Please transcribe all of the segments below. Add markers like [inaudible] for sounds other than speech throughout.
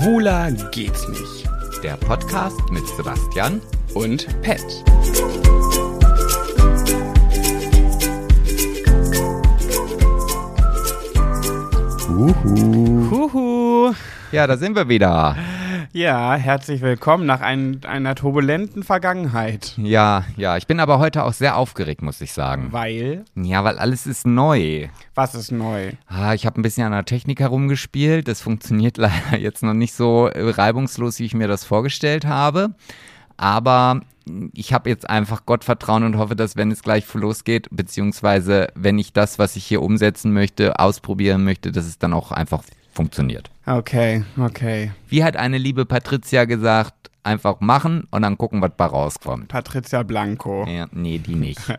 Schwuler geht's nicht. Der Podcast mit Sebastian Und Pet. Uhu. Huhu. Ja, da sind wir wieder. Ja, herzlich willkommen nach ein, einer turbulenten Vergangenheit. Ja, ja, ich bin aber heute auch sehr aufgeregt, muss ich sagen. Weil, Ja, weil alles ist neu. was ist neu? Ah, ich habe ein bisschen an der Technik herumgespielt. Das funktioniert [laughs] leider jetzt noch nicht so reibungslos, wie ich mir das vorgestellt habe. Aber ich habe jetzt einfach Gottvertrauen und hoffe, dass wenn es gleich losgeht, beziehungsweise wenn ich das, was ich hier umsetzen möchte, ausprobieren möchte, dass es dann auch einfach funktioniert. Okay, okay. Wie hat eine liebe Patricia gesagt, einfach machen und dann gucken, was bei rauskommt. Patricia Blanco. Ja, nee, die nicht. [laughs]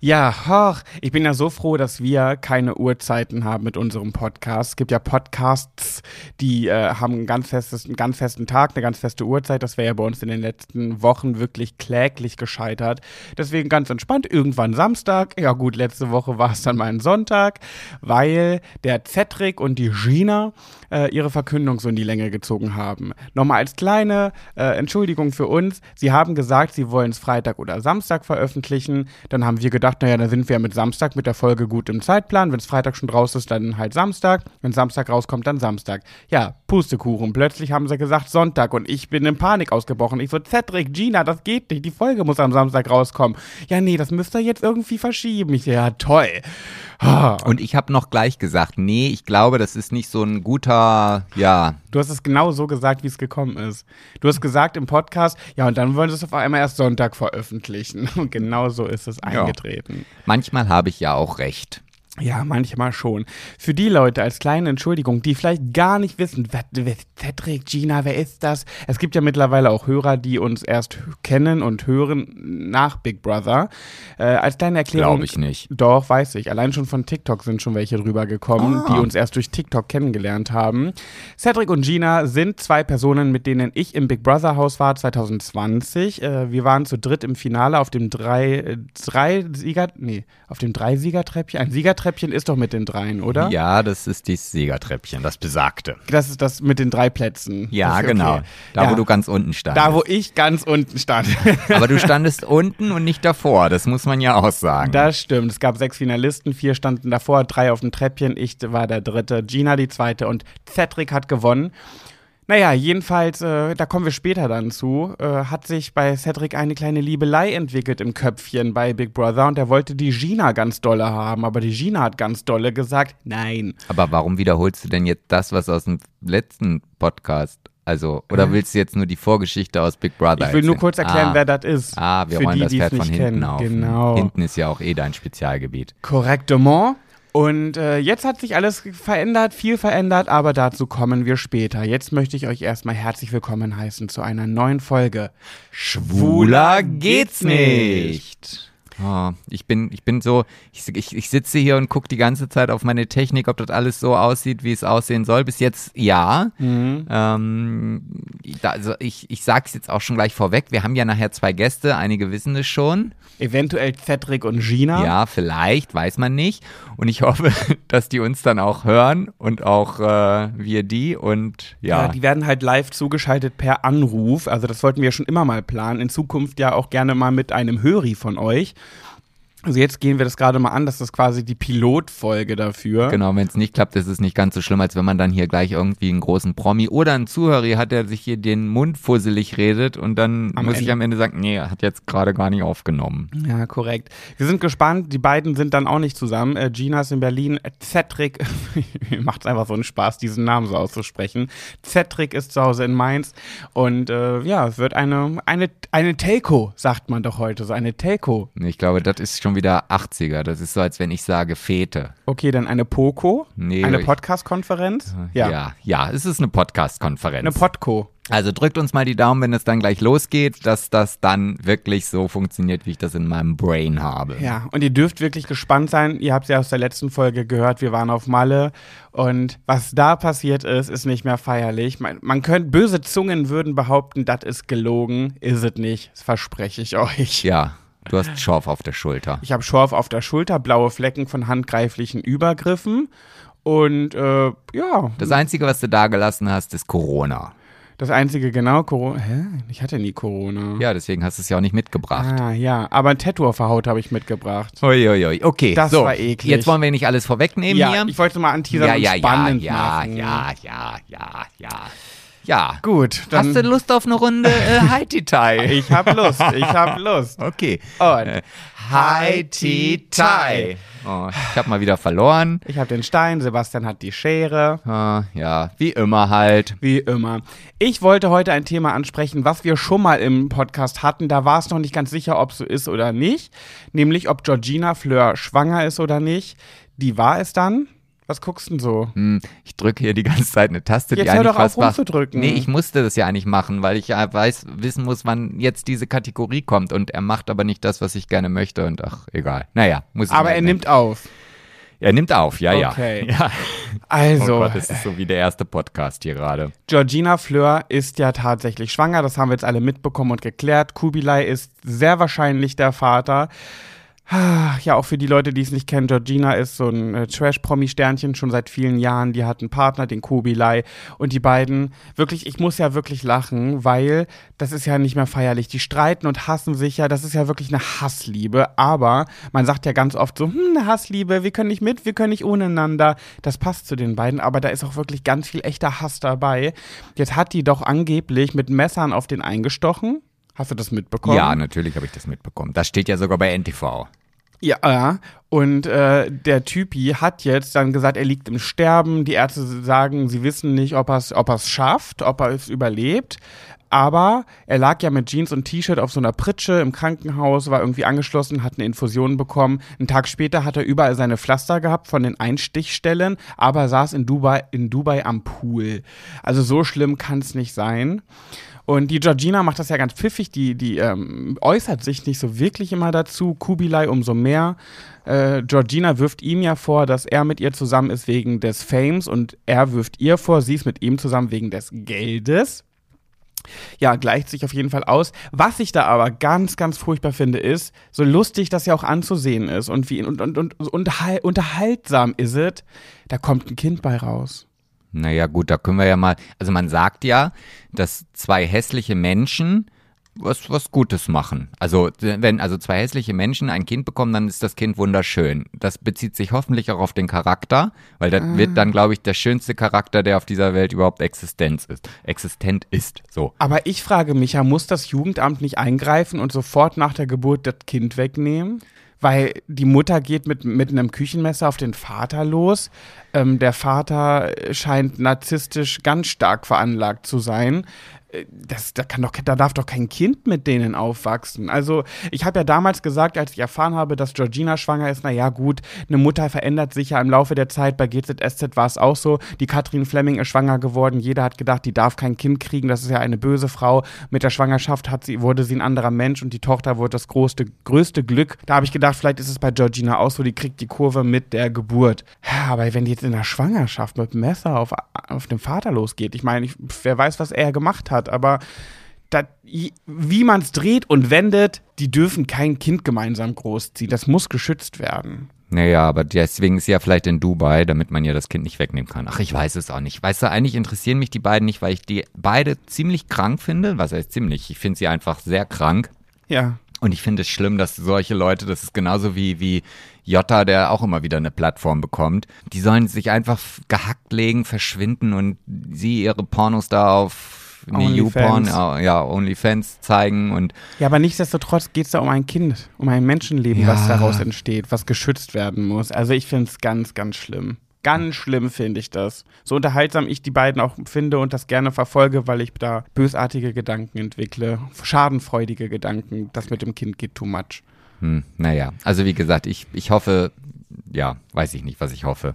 Ja, hoch, ich bin ja so froh, dass wir keine Uhrzeiten haben mit unserem Podcast. Es gibt ja Podcasts, die äh, haben ein ganz festes, einen ganz festen Tag, eine ganz feste Uhrzeit. Das wäre ja bei uns in den letzten Wochen wirklich kläglich gescheitert. Deswegen ganz entspannt, irgendwann Samstag. Ja gut, letzte Woche war es dann mal ein Sonntag, weil der Cedric und die Gina äh, ihre Verkündung so in die Länge gezogen haben. Nochmal als kleine äh, Entschuldigung für uns. Sie haben gesagt, sie wollen es Freitag oder Samstag veröffentlichen. Dann haben wir gedacht, naja, dann sind wir ja mit Samstag mit der Folge gut im Zeitplan. Wenn es Freitag schon raus ist, dann halt Samstag. Wenn Samstag rauskommt, dann Samstag. Ja, Pustekuchen. Plötzlich haben sie gesagt Sonntag und ich bin in Panik ausgebrochen. Ich so, Cedric, Gina, das geht nicht. Die Folge muss am Samstag rauskommen. Ja, nee, das müsst ihr jetzt irgendwie verschieben. Ich so, ja, toll. Und ich habe noch gleich gesagt, nee, ich glaube, das ist nicht so ein guter, ja, Du hast es genau so gesagt, wie es gekommen ist. Du hast gesagt im Podcast, ja, und dann wollen sie es auf einmal erst Sonntag veröffentlichen. [laughs] Und genau so ist es eingetreten. manchmal habe ich ja auch recht. Ja, manchmal schon. Für die Leute als kleine Entschuldigung, die vielleicht gar nicht wissen, wer, wer Cedric, Gina, wer ist das? Es gibt ja mittlerweile auch Hörer, die uns erst kennen und hören nach Big Brother. Äh, als kleine Erklärung. Glaube ich nicht. Doch, weiß ich. Allein schon von TikTok sind schon welche drüber gekommen, Ah. die uns erst durch TikTok kennengelernt haben. Cedric und Gina sind zwei Personen, mit denen ich im Big Brother Haus war 2020. Äh, wir waren zu dritt im Finale auf dem drei, äh, drei Sieger, nee, auf dem drei Siegertreppchen. Ein Siegertreppchen ist doch mit den dreien, oder? Ja, das ist das Siegertreppchen, das besagte. Das ist das mit den drei Plätzen. Ja, ist genau. okay. Da, ja, wo du ganz unten standest. da, wo ich ganz unten stand. [laughs] Aber du standest unten und nicht davor, das muss man ja auch sagen. Das stimmt. Es gab sechs Finalisten, vier standen davor, drei auf dem Treppchen. Ich war der dritte, Gina die zweite und Cedric hat gewonnen. Naja, jedenfalls, äh, da kommen wir später dann zu, äh, hat sich bei Cedric eine kleine Liebelei entwickelt im Köpfchen bei Big Brother und er wollte die Gina ganz dolle haben, aber die Gina hat ganz dolle gesagt, nein. Aber warum wiederholst du denn jetzt das, was aus dem letzten Podcast, also, oder willst du jetzt nur die Vorgeschichte aus Big Brother Ich will nur kurz erklären, ah, wer das ist. Ah, wir Für rollen die, das Pferd von hinten kennen. auf. Genau. Hinten ist ja auch eh dein Spezialgebiet. Korrektement. Und äh, jetzt hat sich alles verändert, viel verändert, aber dazu kommen wir später. Jetzt möchte ich euch erstmal herzlich willkommen heißen zu einer neuen Folge. Schwuler geht's nicht. Oh, ich bin, ich bin so, ich, ich, ich sitze hier und gucke die ganze Zeit auf meine Technik, ob das alles so aussieht, wie es aussehen soll. Bis jetzt ja. Mhm. Ähm, da, also ich, ich sag's jetzt auch schon gleich vorweg. Wir haben ja nachher zwei Gäste, einige wissen es schon. Eventuell Cedric und Gina. Ja, vielleicht, weiß man nicht. Und ich [laughs] hoffe, dass die uns dann auch hören und auch äh, wir die und Ja, ja. die werden halt live zugeschaltet per Anruf. Also das wollten wir schon immer mal planen. In Zukunft ja auch gerne mal mit einem Höri von euch. Also jetzt gehen wir das gerade mal an. Das ist quasi die Pilotfolge dafür. Genau, wenn es nicht klappt, ist es nicht ganz so schlimm, als wenn man dann hier gleich irgendwie einen großen Promi oder einen Zuhörer hat, der sich hier den Mund fusselig redet und dann Am muss ich Ende. am Ende sagen, nee, er hat jetzt gerade gar nicht aufgenommen. Ja, korrekt. Wir sind gespannt. Die beiden sind dann auch nicht zusammen. Äh, Gina ist in Berlin. Äh, Cedric, [laughs] mir macht es einfach so einen Spaß, diesen Namen so auszusprechen. Cedric ist zu Hause in Mainz. Und äh, ja, es wird eine, eine, eine Telco, sagt man doch heute. So eine Telco. Ich glaube, das ist schon wieder 80er. Das ist so, als wenn ich sage Fete. Okay, dann eine Poco. Nee, eine Podcast-Konferenz. Ja. ja, ja, es ist eine Podcast-Konferenz. Eine Podco. Also drückt uns mal die Daumen, wenn es dann gleich losgeht, dass das dann wirklich so funktioniert, wie ich das in meinem Brain habe. Ja, und ihr dürft wirklich gespannt sein. Ihr habt es ja aus der letzten Folge gehört, wir waren auf Malle und was da passiert ist, ist nicht mehr feierlich. Man, man könnte, böse Zungen würden behaupten, das ist gelogen. Ist es nicht, das verspreche ich euch. Ja, du hast Schorf auf der Schulter. Ich habe Schorf auf der Schulter, blaue Flecken von handgreiflichen Übergriffen Und äh, ja, Das Einzige, was du da gelassen hast, ist Corona. das einzige genau, Corona. Hä? Ich hatte nie Corona. Ja, deswegen hast du es ja auch nicht mitgebracht. Ah, ja, aber ein Tattoo auf der Haut habe ich mitgebracht. Uiuiui. Okay, Das so, war eklig. Jetzt wollen wir nicht alles vorwegnehmen ja, hier. ich wollte mal anteasern ja, und ja, ja, spannend ja, machen. ja, ja, ja, ja, ja. Gut, dann Hast du Lust auf eine Runde äh, [laughs] Haiti-Tai? ich habe Lust, ich habe Lust. Okay. Und Äh, Haiti-Tai. Oh, ich habe mal wieder verloren. ich habe den Stein, Sebastian hat die Schere. Ah, ja, wie immer halt. Wie immer. Ich wollte heute ein Thema ansprechen, was wir schon mal im Podcast hatten. Da war es noch nicht ganz sicher, ob so ist oder nicht. Nämlich, ob Georgina Fleur schwanger ist oder nicht. Die war es dann. Was guckst du denn so? Hm, ich drücke hier die ganze Zeit eine Taste, die Jetzt hör eigentlich doch auf, was war. rumzudrücken. Nee, ich musste das ja eigentlich machen, weil ich ja weiß, wissen muss, wann jetzt diese Kategorie kommt und er macht aber nicht das, was ich gerne möchte und ach, egal. Naja, muss ich Aber er nimmt auf. Er nimmt auf, ja, Okay. ja. [laughs] ja. Also, oh Gott, das ist so wie der erste Podcast hier gerade. Georgina Fleur ist ja tatsächlich schwanger. Das haben wir jetzt alle mitbekommen und geklärt. Kubilai ist sehr wahrscheinlich der Vater. Ja, auch für die Leute, die es nicht kennen, Georgina ist so ein äh, Trash-Promi-Sternchen schon seit vielen Jahren. Die hat einen Partner, den Kubilai. Und die beiden, wirklich, ich muss ja wirklich lachen, weil das ist ja nicht mehr feierlich. Die streiten und hassen sich ja. Das ist ja wirklich eine Hassliebe. Aber man sagt ja ganz oft so, hm, eine Hassliebe, wir können nicht mit, wir können nicht ohne einander. Das passt zu den beiden. Aber da ist auch wirklich ganz viel echter Hass dabei. Jetzt hat die doch angeblich mit Messern auf den eingestochen. Hast du das mitbekommen? Ja, natürlich habe ich das mitbekommen. Das steht ja sogar bei NTV. Ja, ja. und äh, der Typi hat jetzt dann gesagt, er liegt im Sterben. Die Ärzte sagen, sie wissen nicht, ob er es ob er's schafft, ob er es überlebt. Aber er lag ja mit Jeans und T-Shirt auf so einer Pritsche im Krankenhaus, war irgendwie angeschlossen, hat eine Infusion bekommen. Einen Tag später hat er überall seine Pflaster gehabt von den Einstichstellen, aber saß in Dubai, in Dubai am Pool. Also so schlimm kann es nicht sein. Und die Georgina macht das ja ganz pfiffig, die, die ähm, äußert sich nicht so wirklich immer dazu. Kubilai umso mehr. Äh, Georgina wirft ihm ja vor, dass er mit ihr zusammen ist wegen des Fames und er wirft ihr vor, sie ist mit ihm zusammen wegen des Geldes. Ja, gleicht sich auf jeden Fall aus. Was ich da aber ganz, ganz furchtbar finde, ist, so lustig das ja auch anzusehen ist und wie und, und, und unterhal unterhaltsam ist es, da kommt ein Kind bei raus. Naja, gut, da können wir ja mal. Also man sagt ja, dass zwei hässliche Menschen was, was Gutes machen. Also, wenn also zwei hässliche Menschen ein Kind bekommen, dann ist das Kind wunderschön. Das bezieht sich hoffentlich auch auf den Charakter, weil das wird dann, glaube ich, der schönste Charakter, der auf dieser Welt überhaupt Existenz ist. Existent ist. So. Aber ich frage mich ja, muss das Jugendamt nicht eingreifen und sofort nach der Geburt das Kind wegnehmen? Weil die Mutter geht mit, mit einem Küchenmesser auf den Vater los. Ähm, der Vater scheint narzisstisch ganz stark veranlagt zu sein. Äh, Das, da, kann doch, da darf doch kein Kind mit denen aufwachsen. Also, ich habe ja damals gesagt, als ich erfahren habe, dass Georgina schwanger ist, naja, gut, eine Mutter verändert sich ja im Laufe der Zeit. Bei GZSZ war es auch so. Die Katrin Fleming ist schwanger geworden. Jeder hat gedacht, die darf kein Kind kriegen. Das ist ja eine böse Frau. Mit der Schwangerschaft hat sie, wurde sie ein anderer Mensch und die Tochter wurde das größte, größte Glück. Da habe ich gedacht, vielleicht ist es bei Georgina auch so, die kriegt die Kurve mit der Geburt. Aber wenn die jetzt in der Schwangerschaft mit dem Messer auf, auf den Vater losgeht, ich meine, wer weiß, was er gemacht hat, aber dat, wie man es dreht und wendet, die dürfen kein Kind gemeinsam großziehen. Das muss geschützt werden. Naja, aber deswegen ist sie ja vielleicht in Dubai, damit man ja das Kind nicht wegnehmen kann. Ach, ich weiß es auch nicht. Weißt du, eigentlich interessieren mich die beiden nicht, weil ich die beide ziemlich krank finde. Was heißt ziemlich? Ich finde sie einfach sehr krank. Ja. Und ich finde es schlimm, dass solche Leute, das ist genauso wie, wie Jota, der auch immer wieder eine Plattform bekommt, die sollen sich einfach gehackt legen, verschwinden und sie ihre Pornos da auf nee, YouPorn, ja, OnlyFans zeigen und Ja, aber nichtsdestotrotz geht es da um ein Kind, um ein Menschenleben, was Ja. daraus entsteht, was geschützt werden muss. Also ich finde es ganz, ganz schlimm. Ganz schlimm finde ich das. So unterhaltsam ich die beiden auch finde und das gerne verfolge, weil ich da bösartige Gedanken entwickle, schadenfreudige Gedanken. Das mit dem Kind geht too much. Hm, naja, also wie gesagt, ich, ich hoffe, ja, weiß ich nicht, was ich hoffe.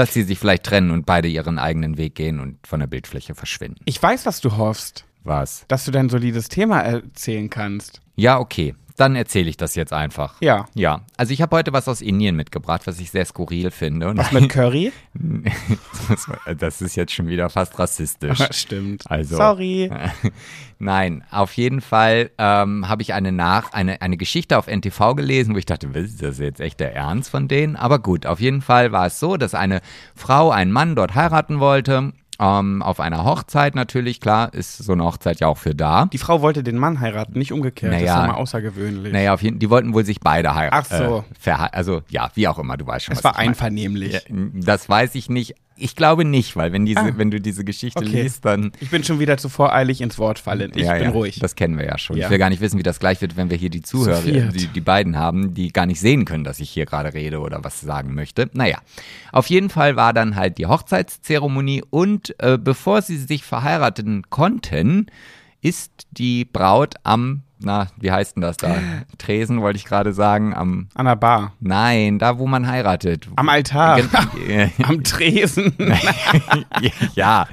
Dass sie sich vielleicht trennen und beide ihren eigenen Weg gehen und von der Bildfläche verschwinden. Ich weiß, was du hoffst, Was? dass du dein solides Thema erzählen kannst. Ja, okay. Dann erzähle ich das jetzt einfach. Ja. Ja, also ich habe heute was aus Indien mitgebracht, was ich sehr skurril finde. Und Was [laughs] mit Curry? [laughs] das ist jetzt schon wieder fast rassistisch. [laughs] Stimmt. Also- Sorry. Nein, auf jeden Fall ähm, habe ich eine, Nach eine, eine Geschichte auf NTV gelesen, wo ich dachte, was, ist das jetzt echt der Ernst von denen? Aber gut, auf jeden Fall war es so, dass eine Frau einen Mann dort heiraten wollte. Ähm, auf einer Hochzeit natürlich, klar, ist so eine Hochzeit ja auch für da. Die Frau wollte den Mann heiraten, nicht umgekehrt. das ist Naja. ja mal außergewöhnlich. Naja, auf jeden die wollten wohl sich beide heiraten. Ach so. Äh, also ja, wie auch immer, du weißt schon, es war einvernehmlich. Ja, das weiß ich nicht. Ich glaube nicht, weil wenn, diese, Ah. wenn du diese Geschichte Okay. liest, dann Ich bin schon wieder zu voreilig ins Wort fallen. Ich ja, bin ja, ruhig. Das kennen wir ja schon. Ja. Ich will gar nicht wissen, wie das gleich wird, wenn wir hier die Zuhörer, die, die beiden haben, die gar nicht sehen können, dass ich hier gerade rede oder was sagen möchte. Naja, auf jeden Fall war dann halt die Hochzeitszeremonie und äh, bevor sie sich verheiraten konnten, ist die Braut am, na, wie heißt denn das da? Tresen wollte ich gerade sagen, am, An der Bar. nein, da wo man heiratet. Am Altar. [laughs] [laughs] Am Tresen. [laughs] ja,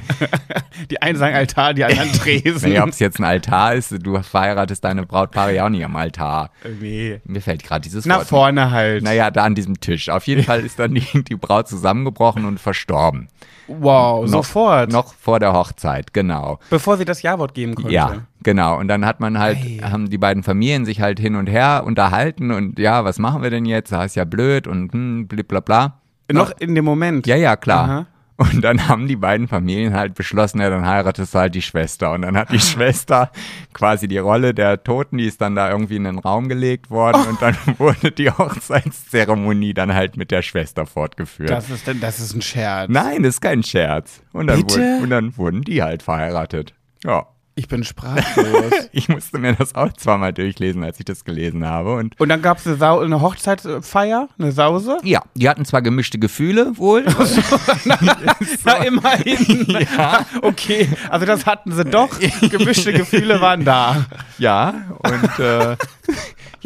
Die einen sagen Altar, die anderen Tresen. naja, ob es jetzt ein Altar ist, du verheiratest deine Brautpaare ja auch nicht am Altar. nee. Mir fällt gerade dieses Nach Wort. vorne halt. Naja, da an diesem Tisch. Auf jeden Fall ist dann die, die Braut zusammengebrochen und verstorben. Wow, Noch- sofort. Noch vor der Hochzeit, genau. Bevor sie das Ja-Wort geben konnte. Ja, genau. Und dann hat man halt, Ei. haben die beiden Familien sich halt hin und her unterhalten und ja, was machen wir denn jetzt? Das ist ja blöd und hm, blablabla. Noch in dem Moment. Ja, ja, klar. Aha. Und dann haben die beiden Familien halt beschlossen, ja, dann heiratest du halt die Schwester. Und dann hat die [laughs] Schwester quasi die Rolle der Toten, die ist dann da irgendwie in den Raum gelegt worden. Und dann [laughs] wurde die Hochzeitszeremonie dann halt mit der Schwester fortgeführt. Das ist, denn- das ist ein Scherz. Nein, das ist kein Scherz. Und dann, Bitte? wurden, und dann wurden die halt verheiratet. Ja. Ich bin sprachlos. [laughs] Ich musste mir das auch zweimal durchlesen, als ich das gelesen habe. Und Und dann gab es eine, Sau eine Hochzeitsfeier, eine Sause. ja, die hatten zwar gemischte Gefühle wohl. [laughs] [laughs] Na, immerhin. ja, Okay, also das hatten sie doch. Gemischte Gefühle waren da. ja, und äh,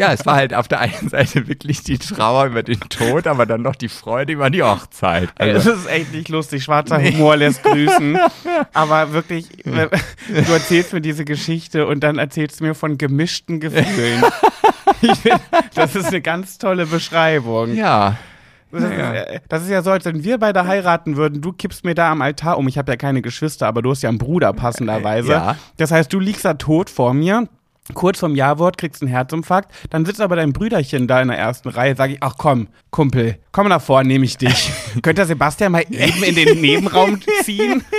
ja, es war halt auf der einen Seite wirklich die Trauer über den Tod, aber dann noch die Freude über die Hochzeit. Ey, das Also, ist echt nicht lustig. Schwarzer Humor lässt grüßen. [laughs] Aber wirklich, [laughs] du erzählst mir diese Geschichte und dann erzählst du mir von gemischten Gefühlen. [laughs] Das ist eine ganz tolle Beschreibung. ja, Das, Ja. ist, äh, das ist ja so, als wenn wir beide heiraten würden. Du kippst mir da am Altar um. Ich habe ja keine Geschwister, aber du hast ja einen Bruder passenderweise. Ja. Das heißt, du liegst da tot vor mir. Kurz vorm Ja-Wort kriegst einen Herzinfarkt, dann sitzt aber dein Brüderchen da in der ersten Reihe, sag ich, ach komm, Kumpel, komm nach vorne, nehme ich dich. [laughs] Könnte Sebastian mal eben in den Nebenraum ziehen? [laughs]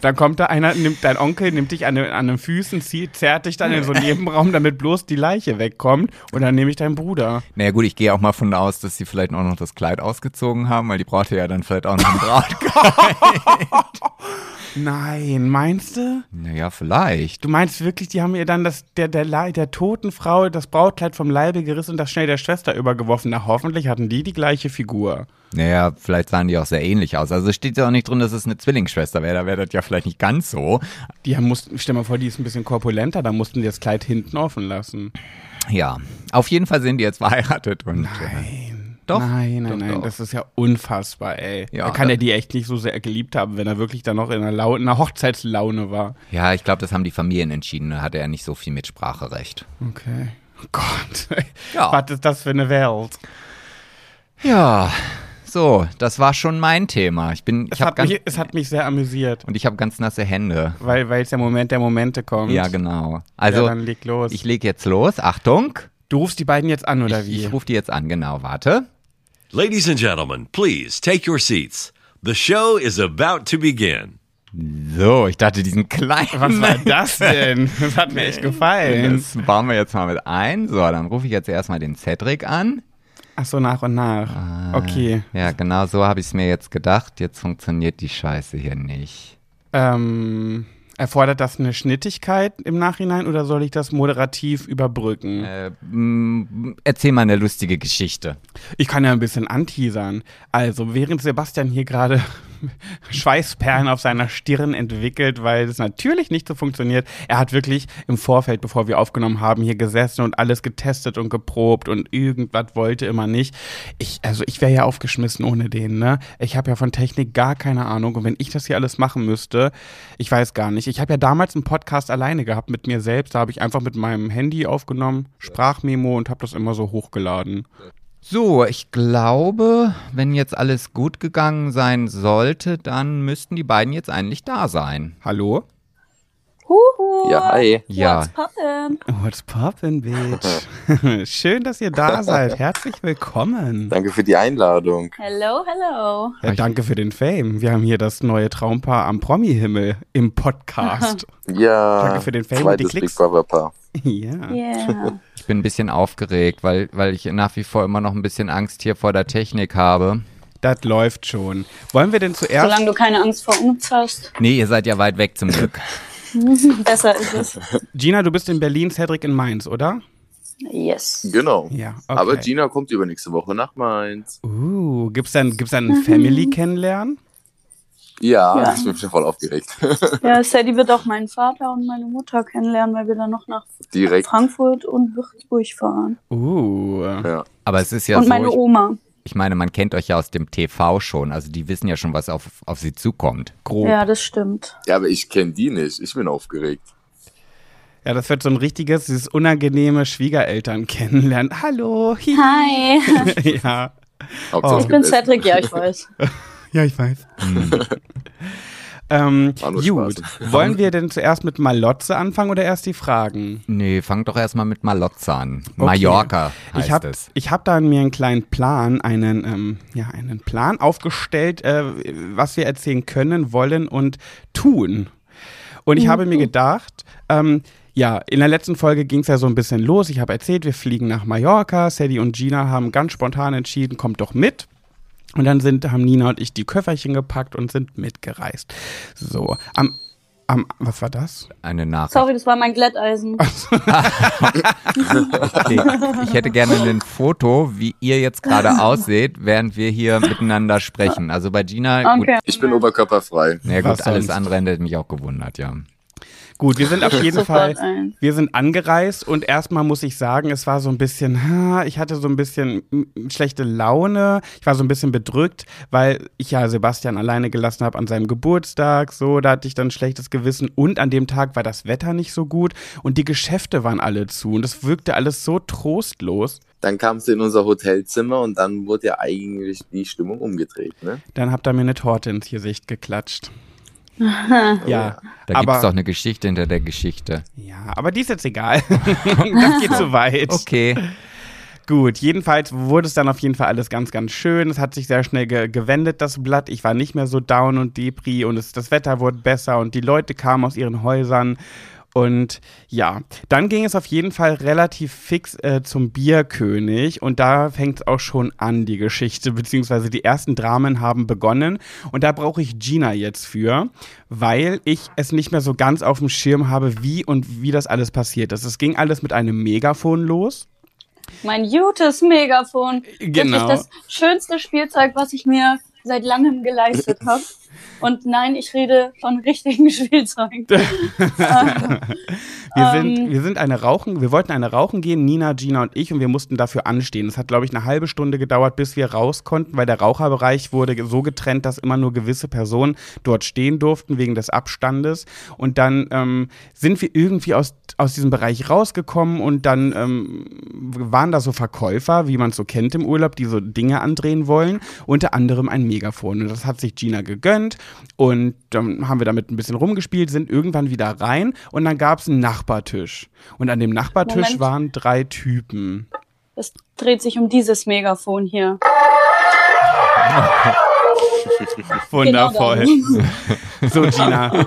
Dann kommt da einer, nimmt dein Onkel, nimmt dich an den, an den Füßen, zieht, zerrt dich dann in so einen Nebenraum, damit bloß die Leiche wegkommt und dann nehme ich deinen Bruder. naja gut, ich gehe auch mal von aus, dass sie vielleicht auch noch das Kleid ausgezogen haben, weil die brauchte ja dann vielleicht auch noch ein Brautkleid. [laughs] Nein, meinst du? naja, vielleicht. Du meinst wirklich, die haben ihr dann das, der, der, der toten Frau das Brautkleid vom Leibe gerissen und das schnell der Schwester übergeworfen? Na, hoffentlich hatten die die gleiche Figur. Naja, vielleicht sahen die auch sehr ähnlich aus. Also es steht ja auch nicht drin, dass es eine Zwillingsschwester wäre. Da wäre das ja vielleicht nicht ganz so. Die haben, mussten, stell mal vor, die ist ein bisschen korpulenter, da mussten die das Kleid hinten offen lassen. Ja, auf jeden Fall sind die jetzt verheiratet und äh, Nein. Doch, Nein, nein, doch, nein, doch. das ist ja unfassbar, ey. Ja, da kann er die echt nicht so sehr geliebt haben, wenn er wirklich dann noch in einer, Lau in einer Hochzeitslaune war. ja, ich glaube, das haben die Familien entschieden. Da hatte er nicht so viel Mitspracherecht. Okay. Oh [laughs] Gott. Ja. Was ist das für eine Welt? Ja, so, das war schon mein Thema. Ich bin, Es ich habe hat, ganz mich, es hat mich sehr amüsiert, und ich habe ganz nasse Hände. weil weil es der Moment der Momente kommt. Ja, genau. ja, Also dann leg los. ich lege jetzt los. Achtung, du rufst die beiden jetzt an, oder ich, wie? ich rufe die jetzt an. Genau, warte. Ladies and gentlemen, please take your seats. The show is about to begin. So, ich dachte, diesen kleinen. Was war das denn? [laughs] Das hat mir echt gefallen. Das bauen wir jetzt mal mit ein. So, dann rufe ich jetzt erstmal den Cedric an. Ach so, nach und nach. Okay. Ja, genau so habe ich es mir jetzt gedacht. Jetzt funktioniert die Scheiße hier nicht. Ähm, erfordert das eine Schnittigkeit im Nachhinein oder soll ich das moderativ überbrücken? Äh, erzähl mal eine lustige Geschichte. Ich kann ja ein bisschen anteasern. Also, während Sebastian hier gerade Schweißperlen auf seiner Stirn entwickelt, weil es natürlich nicht so funktioniert. Er hat wirklich im Vorfeld, bevor wir aufgenommen haben, hier gesessen und alles getestet und geprobt und irgendwas wollte immer nicht. Ich, also ich wäre ja aufgeschmissen ohne den, ne? Ich habe ja von Technik gar keine Ahnung. Und wenn ich das hier alles machen müsste, ich weiß gar nicht. Ich habe ja damals einen Podcast alleine gehabt mit mir selbst. Da habe ich einfach mit meinem Handy aufgenommen, Sprachmemo und habe das immer so hochgeladen. So, ich glaube, wenn jetzt alles gut gegangen sein sollte, dann müssten die beiden jetzt eigentlich da sein. Hallo? Huhu. Ja, hi. Ja. What's poppin'? What's poppin', bitch? [laughs] Schön, dass ihr da seid. [laughs] Herzlich willkommen. Danke für die Einladung. Hello, hello. Ja, danke für den Fame. Wir haben hier das neue Traumpaar am Promi-Himmel im Podcast. Ja, Danke für den Fame und die zweites Big Klicks. Brother Paar. [laughs] ja. Yeah. Ich bin ein bisschen aufgeregt, weil, weil ich nach wie vor immer noch ein bisschen Angst hier vor der Technik habe. Das läuft schon. Wollen wir denn zuerst. Solange du keine Angst vor uns hast, Nee, ihr seid ja weit weg zum Glück. [laughs] besser ist es. Gina, du bist in Berlin, Cedric in Mainz, oder? Yes. Genau. Ja. Okay. Aber Gina kommt übernächste Woche nach Mainz. Uh, gibt's dann, gibt's dann ein Family-Kennenlernen? Ja, Ja. ich bin schon voll aufgeregt. [laughs] Ja, Sadie wird auch meinen Vater und meine Mutter kennenlernen, weil wir dann noch nach Direkt. Frankfurt und Würzburg fahren. Uh. Ja. Aber es ist ja und so, meine ich, Oma. ich meine, man kennt euch ja aus dem TV schon. Also die wissen ja schon, was auf, auf sie zukommt. Grob. Ja, das stimmt. ja, aber ich kenne die nicht. Ich bin aufgeregt. Ja, das wird so ein richtiges, dieses unangenehme Schwiegereltern kennenlernen. Hallo. Hi. Hi. [laughs] ja. Hauptsache Oh. Ich bin Cedric, ja, ich [laughs] weiß. Ja, ich weiß. [laughs] ähm, War nur gut. Wollen wir denn zuerst mit Malotze anfangen oder erst die Fragen? Nee, fang doch erstmal mit Malotza an. Mallorca heißt ich habe es. ich hab da mir einen kleinen Plan, einen, ähm, ja, einen Plan aufgestellt, äh, was wir erzählen können, wollen und tun. Und ich habe mir gedacht, ähm, ja, in der letzten Folge ging es ja so ein bisschen los. Ich habe erzählt, wir fliegen nach Mallorca. Sadie und Gina haben ganz spontan entschieden, kommt doch mit. Und dann sind, haben Nina und ich die Köfferchen gepackt und sind mitgereist. So, am, am was war das? Eine Nachricht. Sorry, das war mein Glätteisen. [laughs] Okay. Ich hätte gerne ein Foto, wie ihr jetzt gerade [laughs] ausseht, während wir hier miteinander sprechen. Also bei Gina, gut, Okay. Ich bin oberkörperfrei. ja Was gut, alles sonst? andere hätte mich auch gewundert, ja. Gut, wir sind auf [laughs] jeden Fall, wir sind angereist und erstmal muss ich sagen, es war so ein bisschen, ha, ich hatte so ein bisschen schlechte Laune, ich war so ein bisschen bedrückt, weil ich ja Sebastian alleine gelassen habe an seinem Geburtstag, so, da hatte ich dann ein schlechtes Gewissen und an dem Tag war das Wetter nicht so gut und die Geschäfte waren alle zu und es wirkte alles so trostlos. Dann kam sie in unser Hotelzimmer und dann wurde ja eigentlich die Stimmung umgedreht. Ne? Dann habt ihr mir eine Torte ins Gesicht geklatscht. Ja, Da gibt es doch eine Geschichte hinter der Geschichte. ja, aber die ist jetzt egal. [laughs] das geht zu [laughs] weit. Okay. Gut, jedenfalls wurde es dann auf jeden Fall alles ganz, ganz schön. Es hat sich sehr schnell ge gewendet, das Blatt. Ich war nicht mehr so down und depri und es, das Wetter wurde besser und die Leute kamen aus ihren Häusern. Und ja, dann ging es auf jeden Fall relativ fix äh, zum Bierkönig und da fängt es auch schon an, die Geschichte, beziehungsweise die ersten Dramen haben begonnen und da brauche ich Gina jetzt für, weil ich es nicht mehr so ganz auf dem Schirm habe, wie und wie das alles passiert ist. Es ging alles mit einem Megafon los. Mein gutes Megafon. Genau. Wirklich das schönste Spielzeug, was ich mir seit langem geleistet habe. Und nein, ich rede von richtigen [laughs] Spielzeugen. [laughs] Wir sind, Ähm. wir sind eine Rauchen, wir wollten eine Rauchen gehen, Nina, Gina und ich, und wir mussten dafür anstehen. Es hat, glaube ich, eine halbe Stunde gedauert, bis wir raus konnten, weil der Raucherbereich wurde so getrennt, dass immer nur gewisse Personen dort stehen durften, wegen des Abstandes. Und dann ähm, sind wir irgendwie aus, aus diesem Bereich rausgekommen und dann ähm, waren da so Verkäufer, wie man es so kennt im Urlaub, die so Dinge andrehen wollen, unter anderem ein Megafon. Und das hat sich Gina gegönnt und dann haben wir damit ein bisschen rumgespielt, sind irgendwann wieder rein und dann gab es einen Nachbartisch. Und an dem Nachbartisch Moment. waren drei Typen. Es dreht sich um dieses Megafon hier. [laughs] Wundervoll. Genau [laughs] so, Gina.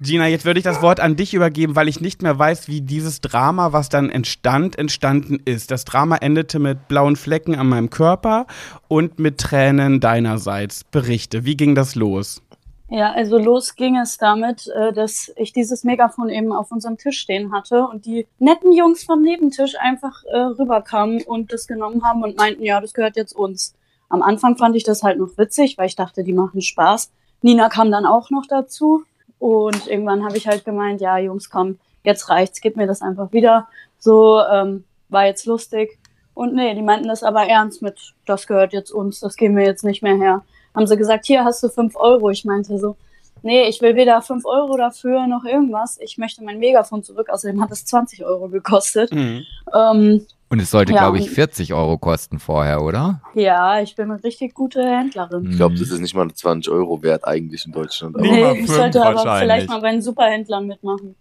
Gina, jetzt würde ich das Wort an dich übergeben, weil ich nicht mehr weiß, wie dieses Drama, was dann entstand, entstanden ist. Das Drama endete mit blauen Flecken an meinem Körper und mit Tränen deinerseits. Berichte, wie ging das los? Ja, also los ging es damit, äh, dass ich dieses Megafon eben auf unserem Tisch stehen hatte und die netten Jungs vom Nebentisch einfach äh, rüberkamen und das genommen haben und meinten, ja, das gehört jetzt uns. Am Anfang fand ich das halt noch witzig, weil ich dachte, die machen Spaß. Nina kam dann auch noch dazu und irgendwann habe ich halt gemeint, ja Jungs, komm, jetzt reicht's, gib mir das einfach wieder. So ähm, war jetzt lustig. Und nee, die meinten das aber ernst mit, das gehört jetzt uns, das geben wir jetzt nicht mehr her. Haben sie gesagt, hier hast du fünf Euro. Ich meinte so, nee, ich will weder fünf Euro dafür noch irgendwas. Ich möchte mein Megafon zurück. Außerdem hat es 20 Euro gekostet. Mhm. Ähm, Und es sollte, Ja, glaube ich, und- 40 Euro kosten vorher, oder? ja, ich bin eine richtig gute Händlerin. Ich glaube, das ist nicht mal 20 Euro wert eigentlich in Deutschland. Aber Nee, ich sollte aber vielleicht mal bei den Superhändlern mitmachen.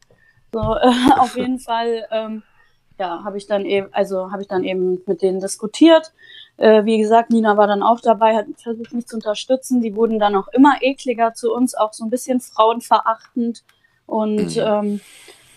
So, äh, [laughs] auf jeden Fall, ähm, ja, habe ich dann eben, also habe ich dann eben mit denen diskutiert. Äh, wie gesagt, Nina war dann auch dabei, hat versucht, mich zu unterstützen. Die wurden dann auch immer ekliger zu uns, auch so ein bisschen frauenverachtend und Mhm. ähm,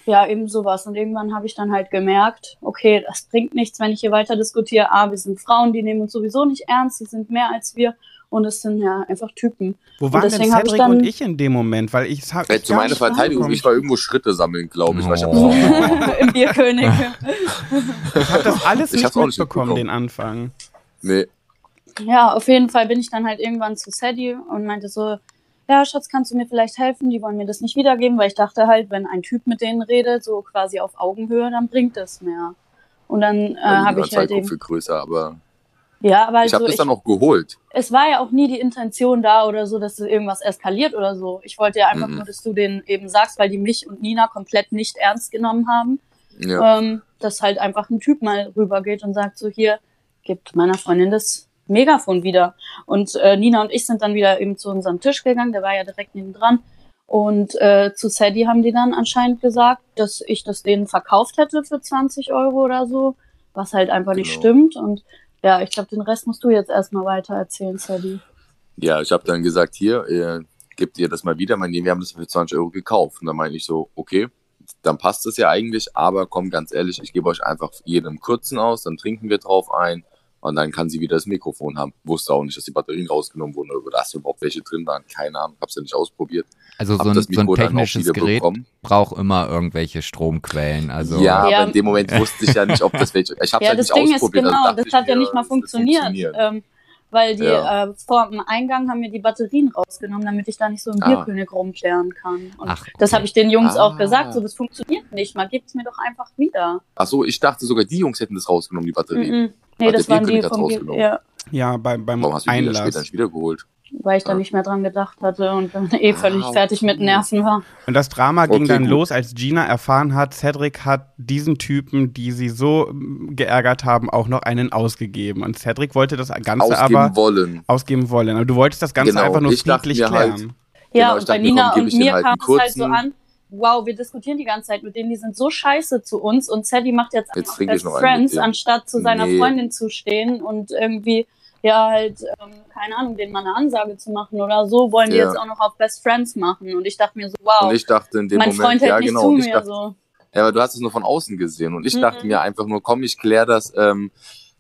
ja, eben sowas. Und irgendwann habe ich dann halt gemerkt, okay, das bringt nichts, wenn ich hier weiter diskutiere. Ah, wir sind Frauen, die nehmen uns sowieso nicht ernst, die sind mehr als wir und es sind ja einfach Typen. Wo waren denn ich Cedric dann- und ich in dem Moment? Weil ich hab ich zu meiner nicht Verteidigung, ich war irgendwo Schritte sammeln, glaube ich. Weil ich hab Oh. [laughs] Im Bierkönig. [laughs] Ich habe das alles Ich nicht nicht mitbekommen, mitbekommen. den Anfang. nee, Ja, auf jeden Fall bin ich dann halt irgendwann zu Sadie und meinte so, ja, Schatz, kannst du mir vielleicht helfen? Die wollen mir das nicht wiedergeben, weil ich dachte halt, wenn ein Typ mit denen redet, so quasi auf Augenhöhe, dann bringt das mehr. Und dann äh, habe ich halt eben, viel größer, aber ja, aber ich habe also das ich, dann auch geholt. es war ja auch nie die Intention da oder so, dass irgendwas eskaliert oder so. Ich wollte ja einfach Mhm. nur, dass du denen eben sagst, weil die mich und Nina komplett nicht ernst genommen haben, Ja. ähm, dass halt einfach ein Typ mal rübergeht und sagt so, hier, gibt meiner Freundin das Megafon wieder. Und äh, Nina und ich sind dann wieder eben zu unserem Tisch gegangen, der war ja direkt nebendran. Und äh, zu Sadie haben die dann anscheinend gesagt, dass ich das denen verkauft hätte für 20 Euro oder so, was halt einfach nicht Genau. stimmt. Und ja, ich glaube, den Rest musst du jetzt erstmal weiter erzählen, Sadie. Ja, ich habe dann gesagt, hier, äh, gebt ihr das mal wieder. Mein, wir haben das für 20 Euro gekauft. Und dann meine ich so, okay, dann passt das ja eigentlich, aber komm, ganz ehrlich, ich gebe euch einfach jedem kurzen aus, dann trinken wir drauf ein und dann kann sie wieder das Mikrofon haben. Wusste auch nicht, dass die Batterien rausgenommen wurden oder dass überhaupt welche drin waren. Keine Ahnung, hab's ja nicht ausprobiert. Also so ein, das so ein technisches wieder Gerät bekommen. braucht immer irgendwelche Stromquellen. Also ja, Ja. aber in dem Moment wusste ich ja nicht, ob das welche. Ich habe Ja, halt das nicht Ding ist ausprobiert. also genau, dachte das hat ja nicht mal das funktioniert. Ähm, weil die Ja. äh, vor dem Eingang haben mir die Batterien rausgenommen, damit ich da nicht so im Ah. Bierkönig rumklären kann. Und Ach, das okay. habe ich den Jungs Ah. auch gesagt, so das funktioniert nicht. Mal gibt's mir doch einfach wieder. Ach so, ich dachte sogar, die Jungs hätten das rausgenommen, die Batterien. Mhm. Nee, das waren die vom rausgenommen? ja, Ja, beim, beim Warum hast du die dann Einlass. später nicht wiedergeholt? weil ich da nicht mehr dran gedacht hatte und dann [laughs] eh völlig Ah, fertig mit. Nerven war. Und das Drama ging Okay, dann gut. los, als Gina erfahren hat, Cedric hat diesen Typen, die sie so mm, geärgert haben, auch noch einen ausgegeben. Und Cedric wollte das Ganze Ausgeben aber wollen. ausgeben wollen. Aber du wolltest das Ganze Genau, einfach nur friedlich halt, klären. Ja, Genau, und bei Nina und mir halt kam es halt so an, wow, wir diskutieren die ganze Zeit mit denen, die sind so scheiße zu uns und Sadie macht jetzt, Jetzt einfach Best Friends, anstatt zu seiner Nee. Freundin zu stehen und irgendwie, ja, halt, ähm, keine Ahnung, denen mal eine Ansage zu machen oder so, wollen die Ja. jetzt auch noch auf Best Friends machen. Und ich dachte mir so, wow, Und ich dachte in dem mein Moment, Freund hält ja nicht genau. zu mir dachte, so. ja, aber du hast es nur von außen gesehen. Und ich Mhm. dachte mir einfach nur, komm, ich klär das. Ähm,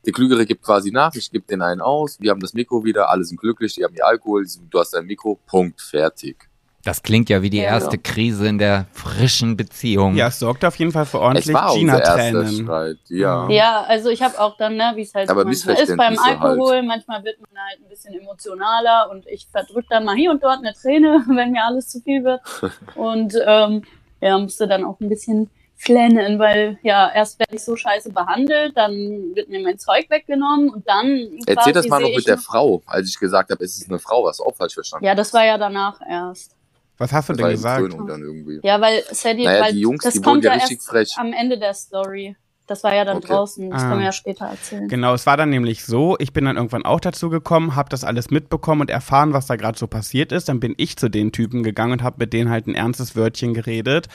der Klügere gibt quasi nach, ich gebe den einen aus, wir haben das Mikro wieder, alle sind glücklich, die haben ihr Alkohol, du hast dein Mikro, Punkt, fertig. Das klingt ja wie die Ja. erste Krise in der frischen Beziehung. Ja, es sorgt auf jeden Fall für ordentlich Gina-Tränen. Ja. Ja, also ich habe auch dann, ne, wie es halt Aber so manchmal ist beim halt. Alkohol, manchmal wird man halt ein bisschen emotionaler und ich verdrück dann mal hier und dort eine Träne, [laughs] wenn mir alles zu viel wird. [laughs] Und ähm, ja, musste dann auch ein bisschen flennen, weil ja, erst werde ich so scheiße behandelt, dann wird mir mein Zeug weggenommen und dann. Erzähl quasi das mal noch mit der Frau, als ich gesagt habe, es ist eine Frau, hast du auch falsch verstanden. Ja, das war ja danach erst. Was hast du das denn gesagt? Krönung dann irgendwie. Ja, weil Sadie, Naja, weil die Jungs, das die kommt ja ja richtig erst frech. am Ende der Story. Das war ja dann Okay. draußen. Das Ah. können wir ja später erzählen. Genau, es war dann nämlich so, ich bin dann irgendwann auch dazu gekommen, habe das alles mitbekommen und erfahren, was da gerade so passiert ist. Dann bin ich zu den Typen gegangen und habe mit denen halt ein ernstes Wörtchen geredet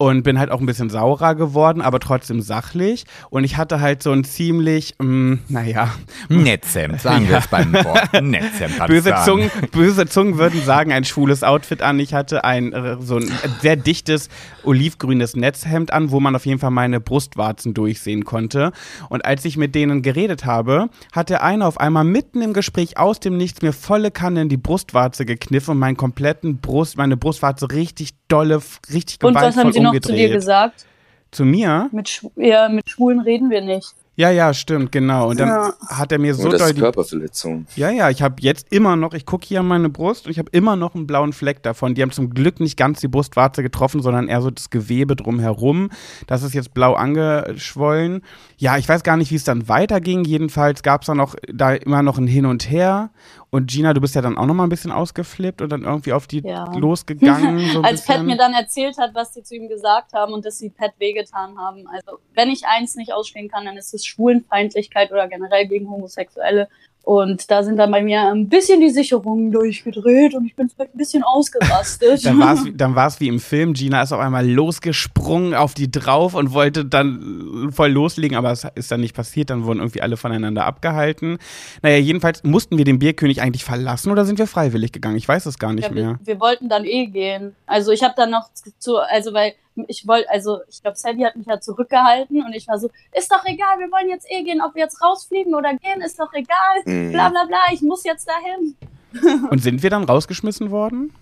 und bin halt auch ein bisschen saurer geworden, aber trotzdem sachlich. Und ich hatte halt so ein ziemlich, mh, naja, Netzhemd, sagen wir es beim Wort. Netzhemd. böse. Zungen, böse Zungen würden sagen, ein schwules Outfit an. Ich hatte ein äh, so ein sehr dichtes olivgrünes Netzhemd an, wo man auf jeden Fall meine Brustwarzen durchsehen konnte. Und als ich mit denen geredet habe, hat der eine auf einmal mitten im Gespräch aus dem Nichts mir volle Kanne in die Brustwarze gekniffen und meinen kompletten Brust, meine Brustwarze richtig dolle, richtig Und gewaltvoll was haben sie noch zu dir umgedreht. gesagt? Zu mir? Mit, ja, mit Schwulen reden wir nicht. Ja, ja, stimmt, genau. Und dann Ja. hat er mir so So, das doll ist die Körperverletzung. Ja, ja, ich habe jetzt immer noch, ich gucke hier an meine Brust und ich habe immer noch einen blauen Fleck davon. Die haben zum Glück nicht ganz die Brustwarze getroffen, sondern eher so das Gewebe drumherum. Das ist jetzt blau angeschwollen. Ja, ich weiß gar nicht, wie es dann weiterging. Jedenfalls gab es dann noch da immer noch ein Hin und Her. Und Gina, du bist ja dann auch noch mal ein bisschen ausgeflippt und dann irgendwie auf die Ja. [laughs] losgegangen. So Als Pat bisschen. mir dann erzählt hat, was sie zu ihm gesagt haben und dass sie Pat wehgetan haben. Also, wenn ich eins nicht ausstehen kann, dann ist es Schwulenfeindlichkeit oder generell gegen Homosexuelle. Und da sind dann bei mir ein bisschen die Sicherungen durchgedreht und ich bin vielleicht ein bisschen ausgerastet. Dann war es dann war's wie im Film. Gina ist auf einmal losgesprungen auf die drauf und wollte dann voll loslegen, aber es ist dann nicht passiert. Dann wurden irgendwie alle voneinander abgehalten. Naja, jedenfalls mussten wir den Bierkönig eigentlich verlassen oder sind wir freiwillig gegangen? Ich weiß es gar nicht Ja, mehr. wir, wir wollten dann eh gehen. Also ich habe dann noch zu, also weil ich wollte, also ich glaube, Sadie hat mich ja zurückgehalten und ich war so, ist doch egal, wir wollen jetzt eh gehen, ob wir jetzt rausfliegen oder gehen, ist doch egal, Mhm. bla bla bla, ich muss jetzt dahin. [laughs] Und sind wir dann rausgeschmissen worden?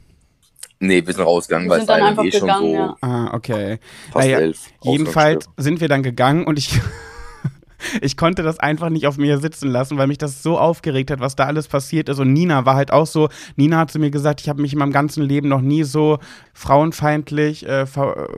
Nee, wir sind rausgegangen, Wir weil sind es einfach eh schon gegangen, so ja. Ah, okay. fast Naja, elf. Jedenfalls sind wir dann gegangen und ich, ich konnte das einfach nicht auf mir sitzen lassen, weil mich das so aufgeregt hat, was da alles passiert ist. Und Nina war halt auch so, Nina hat zu mir gesagt, ich habe mich in meinem ganzen Leben noch nie so frauenfeindlich äh, ver,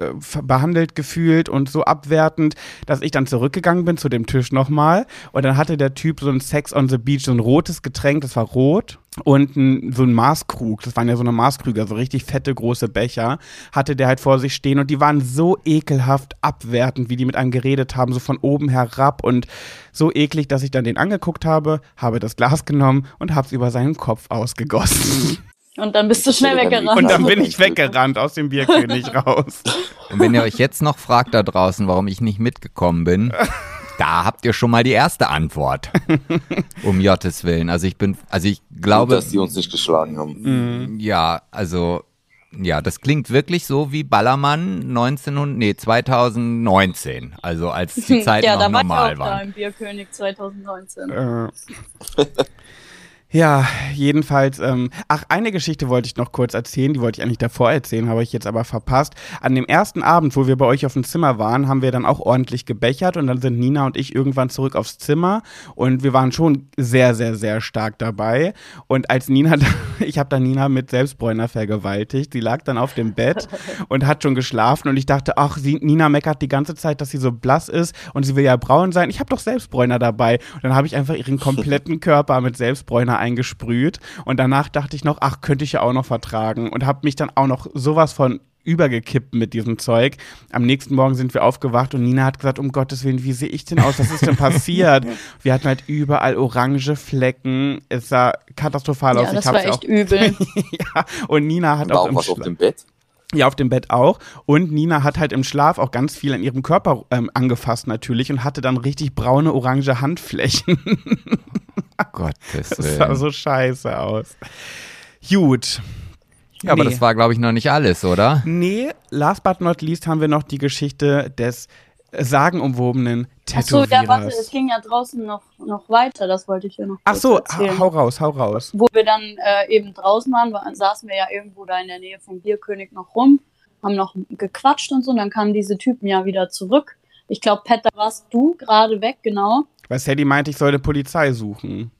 äh, behandelt gefühlt und so abwertend, dass ich dann zurückgegangen bin zu dem Tisch nochmal. Und dann hatte der Typ so ein Sex on the Beach, so ein rotes Getränk, das war rot. Und ein, so ein Maßkrug, das waren ja so eine Maßkrüger, so richtig fette große Becher, hatte der halt vor sich stehen und die waren so ekelhaft abwertend, wie die mit einem geredet haben, so von oben herab und so eklig, dass ich dann den angeguckt habe, habe das Glas genommen und habe es über seinen Kopf ausgegossen. [laughs] Und dann bist du schnell weggerannt. Und dann bin ich weggerannt aus dem Bierkönig [laughs] raus. Und wenn ihr euch jetzt noch fragt da draußen, warum ich nicht mitgekommen bin, [laughs] da habt ihr schon mal die erste Antwort. [laughs] Um Jottes Willen. Also ich bin, also ich Gut, glaube, dass die uns nicht geschlagen haben. ja, also ja, das klingt wirklich so wie Ballermann 19 und, nee, 2019. Also als die [laughs] Zeiten ja, noch da war ich normal auch da waren. im Bierkönig 2019. Äh, [laughs] ja, jedenfalls, ähm, ach, eine Geschichte wollte ich noch kurz erzählen, die wollte ich eigentlich davor erzählen, habe ich jetzt aber verpasst. An dem ersten Abend, wo wir bei euch auf dem Zimmer waren, haben wir dann auch ordentlich gebechert und dann sind Nina und ich irgendwann zurück aufs Zimmer und wir waren schon sehr, sehr, sehr stark dabei. Und als Nina, [laughs] ich habe dann Nina mit Selbstbräuner vergewaltigt, sie lag dann auf dem Bett [laughs] und hat schon geschlafen und ich dachte, ach, sie, Nina meckert die ganze Zeit, dass sie so blass ist und sie will ja braun sein. Ich habe doch Selbstbräuner dabei. Und dann habe ich einfach ihren kompletten Körper mit Selbstbräuner eingesprüht und danach dachte ich noch, ach, könnte ich ja auch noch vertragen und habe mich dann auch noch sowas von übergekippt mit diesem Zeug. Am nächsten Morgen sind wir aufgewacht und Nina hat gesagt, um Gottes Willen, wie sehe ich denn aus? Was ist denn passiert? [laughs] wir hatten halt überall orange Flecken. Es sah katastrophal aus. Ja, das ich war echt übel. [laughs] ja, und Nina hat War auch auch im was auf dem Bett? ja, auf dem Bett auch. Und Nina hat halt im Schlaf auch ganz viel an ihrem Körper ähm, angefasst natürlich und hatte dann richtig braune, orange Handflächen. [laughs] [laughs] Gottes Das sah Willen. so scheiße aus. Gut. Ja, aber Nee. das war, glaube ich, noch nicht alles, oder? Nee, last but not least haben wir noch die Geschichte des sagenumwobenen Achso, ja, warte, es Tätowierers. ging ja draußen noch, noch weiter, das wollte ich hier noch Ach so, erzählen. hau raus, hau raus. Wo wir dann äh, eben draußen waren, war, saßen wir ja irgendwo da in der Nähe vom Bierkönig noch rum, haben noch gequatscht und so, und dann kamen diese Typen ja wieder zurück. Ich glaube, Pat, da warst du gerade weg, genau. Weil Sadie meinte, ich sollte Polizei suchen.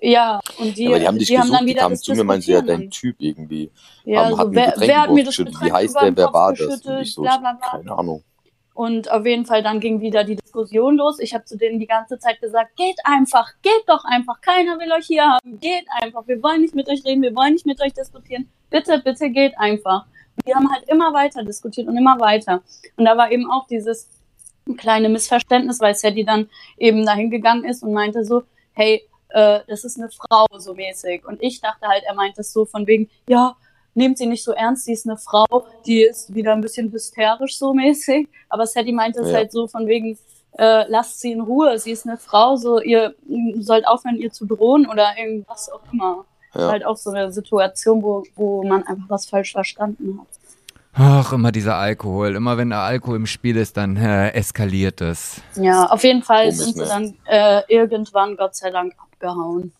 Ja, und die, Ja, aber die haben dich die haben gesucht, dann die wieder kamen das zu mir, meinten, ja, dein Typ irgendwie. Ja, haben, so, wer, wer hat mir das Wie heißt der, wer war das? Und geschüttet, ich so, bla bla bla. keine Ahnung. Und auf jeden Fall, dann ging wieder die Diskussion los. Ich habe zu denen die ganze Zeit gesagt, geht einfach, geht doch einfach, keiner will euch hier haben, geht einfach, wir wollen nicht mit euch reden, wir wollen nicht mit euch diskutieren, bitte, bitte geht einfach. Und die haben halt immer weiter diskutiert und immer weiter. Und da war eben auch dieses kleine Missverständnis, weil Sadie dann eben dahin gegangen ist und meinte so, hey, äh, das ist eine Frau so mäßig. Und ich dachte halt, er meint es so von wegen, ja, nehmt sie nicht so ernst, sie ist eine Frau, die ist wieder ein bisschen hysterisch so mäßig. Aber Sadie meinte es Ja. halt so von wegen, äh, lasst sie in Ruhe, sie ist eine Frau, so ihr sollt aufhören, ihr zu drohen oder irgendwas auch immer. Ja. Halt auch so eine Situation, wo, wo man einfach was falsch verstanden hat. Ach, immer dieser Alkohol. Immer wenn der Alkohol im Spiel ist, dann äh, eskaliert es. Ja, auf jeden Fall Komisch, sind sie ne? dann äh, irgendwann, Gott sei Dank, abgehauen.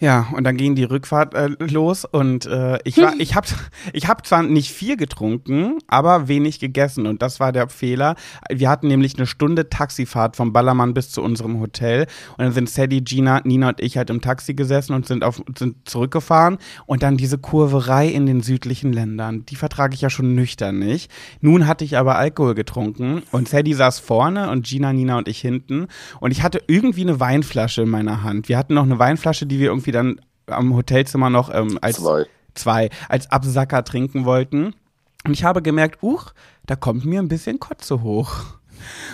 Ja, und dann ging die Rückfahrt äh, los und äh, ich war, [laughs] ich habe, ich habe zwar nicht viel getrunken, aber wenig gegessen und das war der Fehler. Wir hatten nämlich eine Stunde Taxifahrt vom Ballermann bis zu unserem Hotel und dann sind Sadie, Gina, Nina und ich halt im Taxi gesessen und sind auf, sind zurückgefahren und dann diese Kurverei in den südlichen Ländern, die vertrage ich ja schon nüchtern nicht. Nun hatte ich aber Alkohol getrunken und Sadie saß vorne und Gina, Nina und ich hinten und ich hatte irgendwie eine Weinflasche in meiner Hand. Wir hatten noch eine Weinflasche, die wir irgendwie dann am Hotelzimmer noch ähm, als Zwei. zwei als Absacker trinken wollten. Und ich habe gemerkt, uch, da kommt mir ein bisschen Kotze hoch.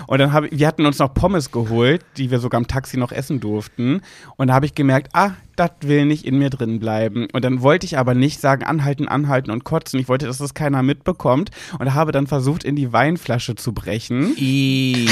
Und dann habe wir hatten uns noch Pommes geholt, die wir sogar im Taxi noch essen durften. Und da habe ich gemerkt, ah, das will nicht in mir drin bleiben. Und dann wollte ich aber nicht sagen, anhalten, anhalten und kotzen. Ich wollte, dass das keiner mitbekommt. Und habe dann versucht, in die Weinflasche zu brechen. I.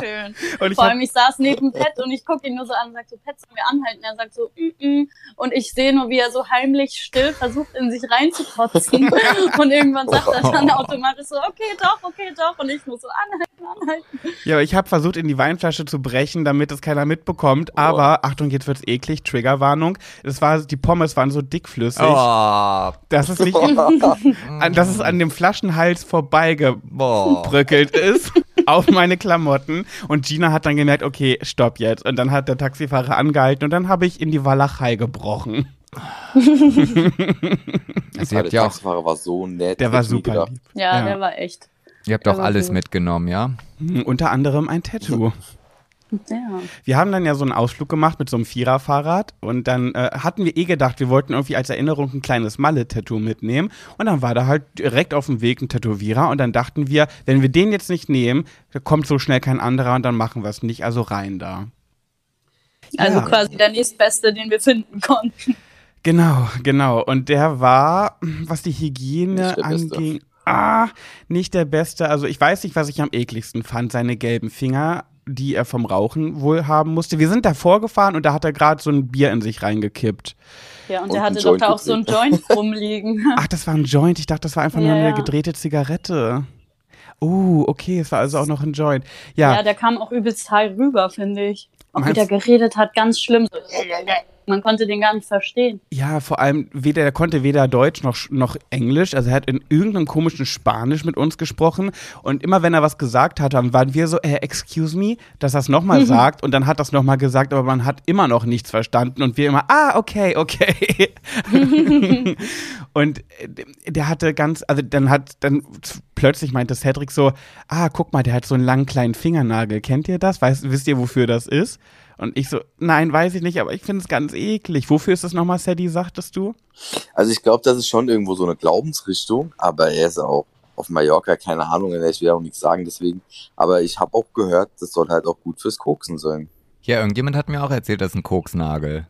Schön. Und ich Vor allem, ich saß neben Pet und ich gucke ihn nur so an und sag so, Pet, sollen wir anhalten? Er sagt so, mm -mm. Und ich sehe nur, wie er so heimlich still versucht, in sich reinzukotzen. [laughs] und irgendwann sagt er dann automatisch so, okay, doch, okay, doch. Und ich muss so anhalten, anhalten. ja, aber ich habe versucht, in die Weinflasche zu brechen, damit es keiner mitbekommt. Aber, Achtung, jetzt wird's eklig, Triggerwarnung. Es war, die Pommes waren so dickflüssig. Oh, dass es nicht, [laughs] an, dass es an dem Flaschenhals vorbeigebröckelt ist [laughs] auf meine Klamotten. Und Gina hat dann gemerkt, okay, stopp jetzt. Und dann hat der Taxifahrer angehalten und dann habe ich in die Walachei gebrochen. [laughs] Also der habt ja auch, Taxifahrer war so nett. Der war super lieb. Ja, Ja. der war echt. ihr habt auch alles gut. mitgenommen, ja? Mhm, Unter anderem ein Tattoo. Ja. Wir haben dann ja so einen Ausflug gemacht mit so einem Viererfahrrad und dann äh, hatten wir eh gedacht, wir wollten irgendwie als Erinnerung ein kleines Malle-Tattoo mitnehmen und dann war da halt direkt auf dem Weg ein Tätowierer und dann dachten wir, wenn wir den jetzt nicht nehmen, da kommt so schnell kein anderer und dann machen wir es nicht, also rein da. Also Ja. quasi der nächstbeste, den wir finden konnten. Genau, genau. Und der war, was die Hygiene anging, ah, nicht der Beste. Also ich weiß nicht, was ich am ekligsten fand. Seine gelben Finger, die er vom Rauchen wohl haben musste. Wir sind davor gefahren und da hat er gerade so ein Bier in sich reingekippt. Ja, und, Und der ein hatte doch da auch so ein Joint rumliegen. [laughs] Ach, das war ein Joint. Ich dachte, das war einfach nur Ja, eine ja. gedrehte Zigarette. Oh, okay, es war also auch noch ein Joint. Ja, Ja, der kam auch übelst high rüber, finde ich. Auch wie Meinst- der geredet hat, ganz schlimm. So, [laughs] man konnte den gar nicht verstehen. Ja, vor allem, weder, er konnte weder Deutsch noch, noch Englisch. Also er hat in irgendeinem komischen Spanisch mit uns gesprochen. Und immer wenn er was gesagt hat, dann waren wir so, äh, excuse me, dass er es nochmal sagt. Und dann hat er es nochmal gesagt, aber man hat immer noch nichts verstanden. Und wir immer, ah, okay, okay. [laughs] und äh, der hatte ganz, also dann hat, dann plötzlich meinte Cedric so, ah, guck mal, der hat so einen langen kleinen Fingernagel. Kennt ihr das? Weißt, wisst ihr, wofür das ist? Und ich so, nein, weiß ich nicht, aber ich finde es ganz eklig. Wofür ist das nochmal, Sadie, sagtest du? Also ich glaube, das ist schon irgendwo so eine Glaubensrichtung, aber er ist auch auf Mallorca, keine Ahnung, ich will auch nichts sagen deswegen. Aber ich habe auch gehört, das soll halt auch gut fürs Koksen sein. Ja, irgendjemand hat mir auch erzählt, das ist ein Koksnagel.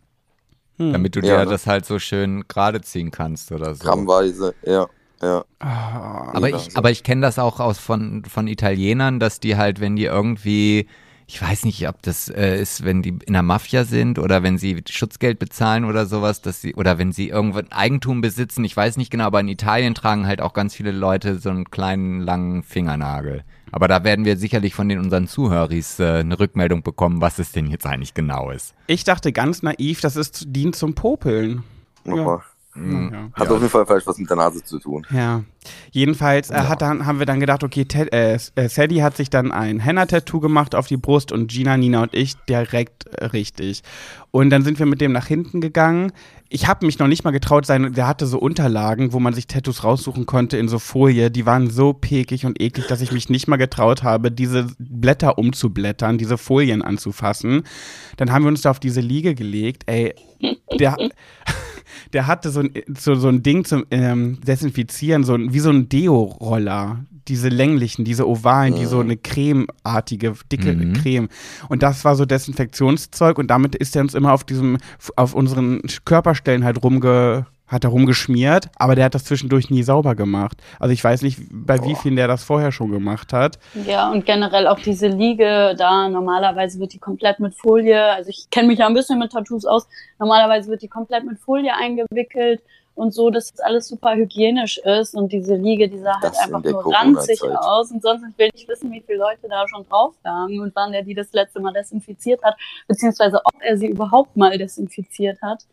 Hm. Damit du Ja, dir ne? das halt so schön gerade ziehen kannst oder so. Grammweise, ja, ja. Aber Ja, ich, aber ich kenne das auch aus von, von Italienern, dass die halt, wenn die irgendwie, ich weiß nicht, ob das äh, ist, wenn die in der Mafia sind oder wenn sie Schutzgeld bezahlen oder sowas, dass sie, oder wenn sie irgendwo ein Eigentum besitzen, ich weiß nicht genau, aber in Italien tragen halt auch ganz viele Leute so einen kleinen, langen Fingernagel. Aber da werden wir sicherlich von den unseren Zuhöris äh, eine Rückmeldung bekommen, was es denn jetzt eigentlich genau ist. ich dachte ganz naiv, das ist, dient zum Popeln. Nochmal. Mhm. Ja. Hat auf jeden Fall vielleicht was mit der Nase zu tun. Ja. Jedenfalls äh, hat dann, haben wir dann gedacht, okay, Ted, äh, äh, Sadie hat sich dann ein Henna-Tattoo gemacht auf die Brust und Gina, Nina und ich direkt äh, richtig. Und dann sind wir mit dem nach hinten gegangen. Ich habe mich noch nicht mal getraut, sein, der hatte so Unterlagen, wo man sich Tattoos raussuchen konnte in so Folie. Die waren so pekig und eklig, dass ich mich nicht mal getraut habe, diese Blätter umzublättern, diese Folien anzufassen. Dann haben wir uns da auf diese Liege gelegt. Ey, der, [laughs] der hatte so ein, so, so ein Ding zum ähm, Desinfizieren, so ein, wie so ein Deo-Roller. Diese länglichen, diese ovalen, die so eine cremeartige, dicke Mhm. Creme. Und das war so Desinfektionszeug und damit ist er uns immer auf diesem, auf unseren Körperstellen halt rumge, hat er rumgeschmiert, aber der hat das zwischendurch nie sauber gemacht. Also ich weiß nicht, bei wie vielen der das vorher schon gemacht hat. Ja, und generell auch diese Liege da, normalerweise wird die komplett mit Folie, also ich kenne mich ja ein bisschen mit Tattoos aus, normalerweise wird die komplett mit Folie eingewickelt und so, dass das alles super hygienisch ist und diese Liege, die sah halt Das einfach nur ranzig aus und sonst ich will nicht wissen, wie viele Leute da schon drauf lagen und wann der die das letzte Mal desinfiziert hat, beziehungsweise ob er sie überhaupt mal desinfiziert hat.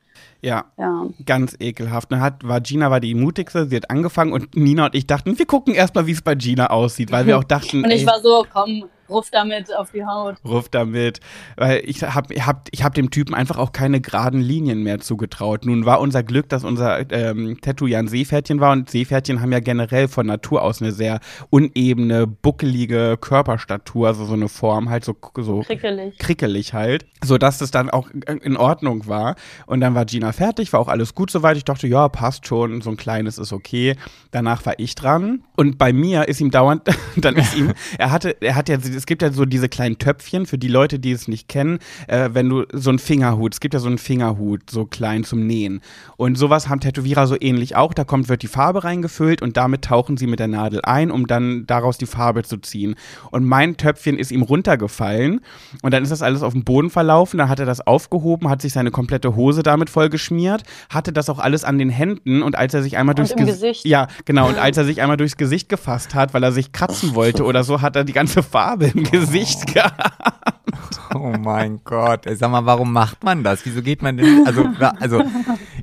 Ja, Ja. ganz ekelhaft. Dann hat, war Gina war die mutigste, sie hat angefangen und Nina und ich dachten, wir gucken erstmal, wie es bei Gina aussieht, weil wir [laughs] auch dachten, Und ich ey, war so, komm, ruf damit auf die Haut. Ruf damit, weil ich hab, ich hab, ich hab dem Typen einfach auch keine geraden Linien mehr zugetraut. Nun war unser Glück, dass unser ähm, Tattoo ja ein Seepferdchen war und Seepferdchen haben ja generell von Natur aus eine sehr unebene, buckelige Körperstatur, also so eine Form, halt so, so Prickelig. krickelig halt, so dass das dann auch in Ordnung war. Und dann war Gina fertig, war auch alles gut soweit. Ich dachte, ja, passt schon, so ein kleines ist okay. Danach war ich dran und bei mir ist ihm dauernd, [laughs] dann ist ihm, er hatte, er hat ja, es gibt ja so diese kleinen Töpfchen für die Leute, die es nicht kennen, äh, wenn du so einen Fingerhut, es gibt ja so einen Fingerhut, so klein zum Nähen. Und sowas haben Tätowierer so ähnlich auch. Da kommt, wird die Farbe reingefüllt und damit tauchen sie mit der Nadel ein, um dann daraus die Farbe zu ziehen. Und mein Töpfchen ist ihm runtergefallen und dann ist das alles auf dem Boden verlaufen. Dann hat er das aufgehoben, hat sich seine komplette Hose damit vollgeschmiert, hatte das auch alles an den Händen und als er sich einmal durchs Ges- Gesicht. Ja, genau. Und [laughs] als er sich einmal durchs Gesicht gefasst hat, weil er sich kratzen wollte oder so, hat er die ganze Farbe im Gesicht gehabt. Oh mein Gott. Ey, Sag mal, warum macht man das? Wieso geht man denn? Also, also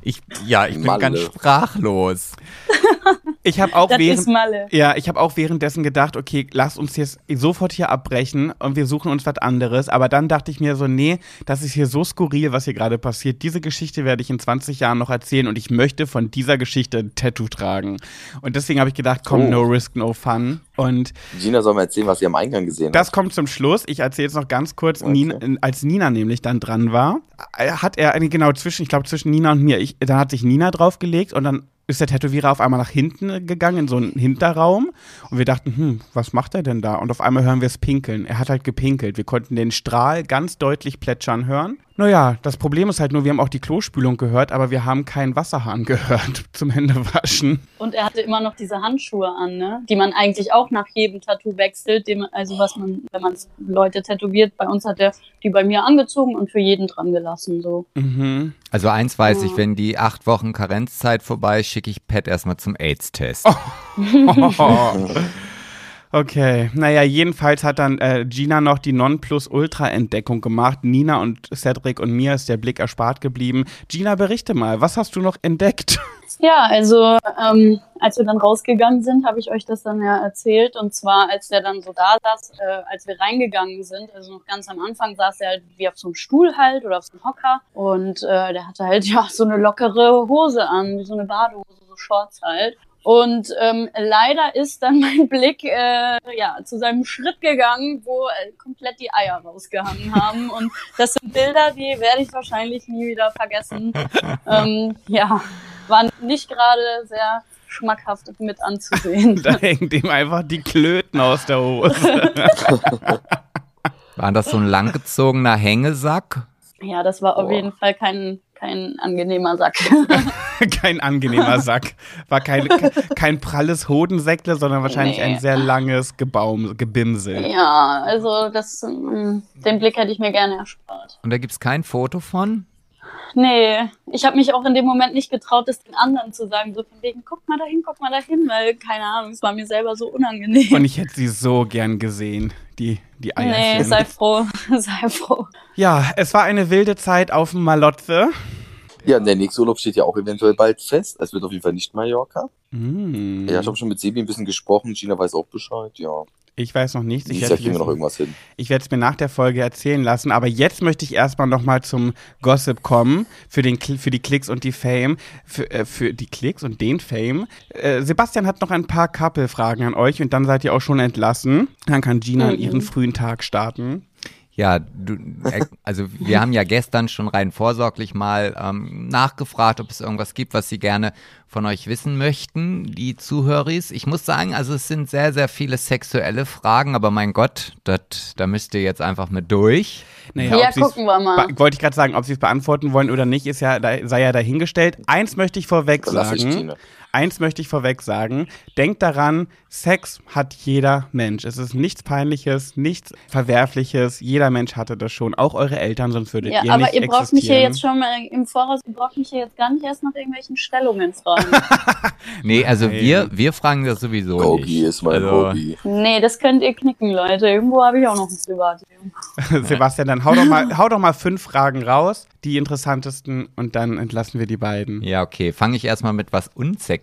ich, ja, ich bin Malle. ganz sprachlos. Ich habe auch Das während. Ja, ich habe auch währenddessen gedacht, okay, lass uns jetzt sofort hier abbrechen und wir suchen uns was anderes. Aber dann dachte ich mir so, nee, das ist hier so skurril, was hier gerade passiert. Diese Geschichte werde ich in 20 Jahren noch erzählen und ich möchte von dieser Geschichte ein Tattoo tragen. Und deswegen habe ich gedacht, komm, Oh. no risk, no fun. Und Gina soll mal erzählen, was sie am Eingang gesehen das hat. kommt zum Schluss. Ich erzähle jetzt noch ganz kurz, Okay. Nina, als Nina nämlich dann dran war, hat er eine genau zwischen, ich glaube zwischen Nina und mir, ich, dann hat sich Nina draufgelegt und dann ist der Tätowierer auf einmal nach hinten gegangen, in so einen Hinterraum. Und wir dachten, hm, was macht er denn da? Und auf einmal hören wir es pinkeln. Er hat halt gepinkelt. Wir konnten den Strahl ganz deutlich plätschern hören. Naja, das Problem ist halt nur, wir haben auch die Klospülung gehört, aber wir haben keinen Wasserhahn [laughs] gehört zum Händewaschen. Und er hatte immer noch diese Handschuhe an, ne? die man eigentlich auch nach jedem Tattoo wechselt. Dem, also was man, wenn man Leute tätowiert, bei uns hat er die bei mir angezogen und für jeden dran gelassen. So. Mhm. Also eins weiß Ja. ich, wenn die acht Wochen Karenzzeit vorbei ist, schicke ich Pat erstmal zum AIDS-Test. [laughs] [laughs] Okay, naja, jedenfalls hat dann äh, Gina noch die Nonplusultra-Entdeckung gemacht. Nina und Cedric und mir ist der Blick erspart geblieben. Gina, berichte mal, was hast du noch entdeckt? [laughs] Ja, also ähm, als wir dann rausgegangen sind, habe ich euch das dann ja erzählt. Und zwar, als der dann so da saß, äh, als wir reingegangen sind, also noch ganz am Anfang saß er halt wie auf so einem Stuhl halt oder auf so einem Hocker. Und äh, der hatte halt [laughs] ja so eine lockere Hose an, wie so eine Badehose, so Shorts halt. Und ähm, leider ist dann [laughs] mein Blick äh, ja, zu seinem Schritt gegangen, wo äh, komplett die Eier rausgehangen haben. Und das sind Bilder, die werde ich wahrscheinlich nie wieder vergessen. [laughs] ähm, ja, waren nicht gerade sehr schmackhaft mit anzusehen. [laughs] Da hängt ihm einfach die Klöten aus der Hose. War das so ein langgezogener Hängesack? Ja, das war auf Boah. jeden Fall kein, kein angenehmer Sack. [laughs] kein angenehmer Sack. War kein, kein pralles Hodensäckle, sondern wahrscheinlich Nee. ein sehr langes Gebaum, Gebimsel. ja, also das, mm, den Blick hätte ich mir gerne erspart. Und da gibt's kein Foto von? Nee, ich habe mich auch in dem Moment nicht getraut, das den anderen zu sagen, so von wegen, guck mal dahin, guck mal dahin, weil, keine Ahnung, es war mir selber so unangenehm. Und ich hätte sie so gern gesehen, die, die nee, Eierchen. sei froh, [laughs] sei froh. ja, es war eine wilde Zeit auf dem Malotze. Ja, der nächste Urlaub steht ja auch eventuell bald fest. Es wird auf jeden Fall nicht Mallorca. Mm. Ja, ich habe schon mit Sebi ein bisschen gesprochen. Gina weiß auch Bescheid. Ja, Ich weiß noch nichts. Ich werde es mir nach der Folge erzählen lassen, aber jetzt möchte ich erstmal nochmal zum Gossip kommen, für, den, für die Klicks und die Fame, für, äh, für die Klicks und den Fame. Äh, Sebastian hat noch ein paar Couple-Fragen an euch und dann seid ihr auch schon entlassen. Dann kann Gina Mhm. ihren frühen Tag starten. Ja, du, äh, also wir haben ja gestern schon rein vorsorglich mal ähm, nachgefragt, ob es irgendwas gibt, was Sie gerne von euch wissen möchten, die Zuhöris. Ich muss sagen, also es sind sehr, sehr viele sexuelle Fragen, aber mein Gott, dat, da müsst ihr jetzt einfach mit durch. Naja, Ja, gucken wir mal. Wollte ich gerade sagen, ob sie es beantworten wollen oder nicht, ist ja, da, sei ja dahingestellt. Eins möchte ich vorweg Dann lass ich sagen. Eins möchte ich vorweg sagen. Denkt daran, Sex hat jeder Mensch. Es ist nichts Peinliches, nichts Verwerfliches. Jeder Mensch hatte das schon. Auch eure Eltern, sonst würdet Ja, ihr aber nicht ihr braucht mich hier jetzt schon mal im Voraus, ihr braucht mich hier jetzt gar nicht erst nach irgendwelchen Stellungen fragen. [laughs] Nee, also Nein. wir, wir fragen das sowieso Gogi nicht. ist mein also, Hobby. nee, das könnt ihr knicken, Leute. Irgendwo habe ich auch noch ein Privatleben. [laughs] Sebastian, dann hau doch, mal, hau doch mal fünf Fragen raus, die interessantesten, und dann entlassen wir die beiden. Ja, okay. Fange ich erstmal mit was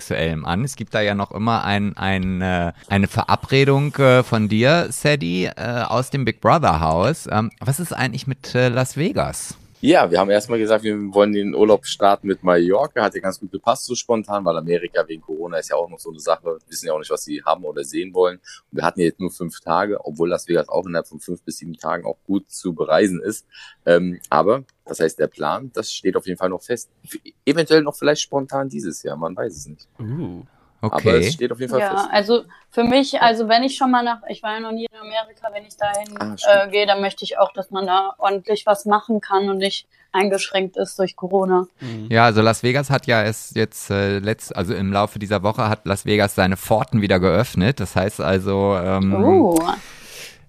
Unsexuellem an. Es gibt da ja noch immer ein, ein, äh, eine Verabredung äh, von dir, Sadie, äh, aus dem Big Brother Haus. Ähm, was ist eigentlich mit Las Vegas? Ja, wir haben erstmal gesagt, wir wollen den Urlaub starten mit Mallorca. Hat ja ganz gut gepasst, so spontan, weil Amerika wegen Corona ist ja auch noch so eine Sache. Wir wissen ja auch nicht, was sie haben oder sehen wollen. Und wir hatten jetzt nur fünf Tage, obwohl Las Vegas auch innerhalb von fünf bis sieben Tagen auch gut zu bereisen ist. Ähm, aber das heißt, der Plan, das steht auf jeden Fall noch fest. Eventuell noch vielleicht spontan dieses Jahr, man weiß es nicht. Uh. Aber Okay. es steht auf jeden Fall Ja, fest. also für mich, also wenn ich schon mal nach, ich war ja noch nie in Amerika, wenn ich dahin Ah, äh, gehe, dann möchte ich auch, dass man da ordentlich was machen kann und nicht eingeschränkt ist durch Corona. Ja, also Las Vegas hat ja es jetzt äh, letzt, also im Laufe dieser Woche hat Las Vegas seine Pforten wieder geöffnet. Das heißt also, ähm, Oh,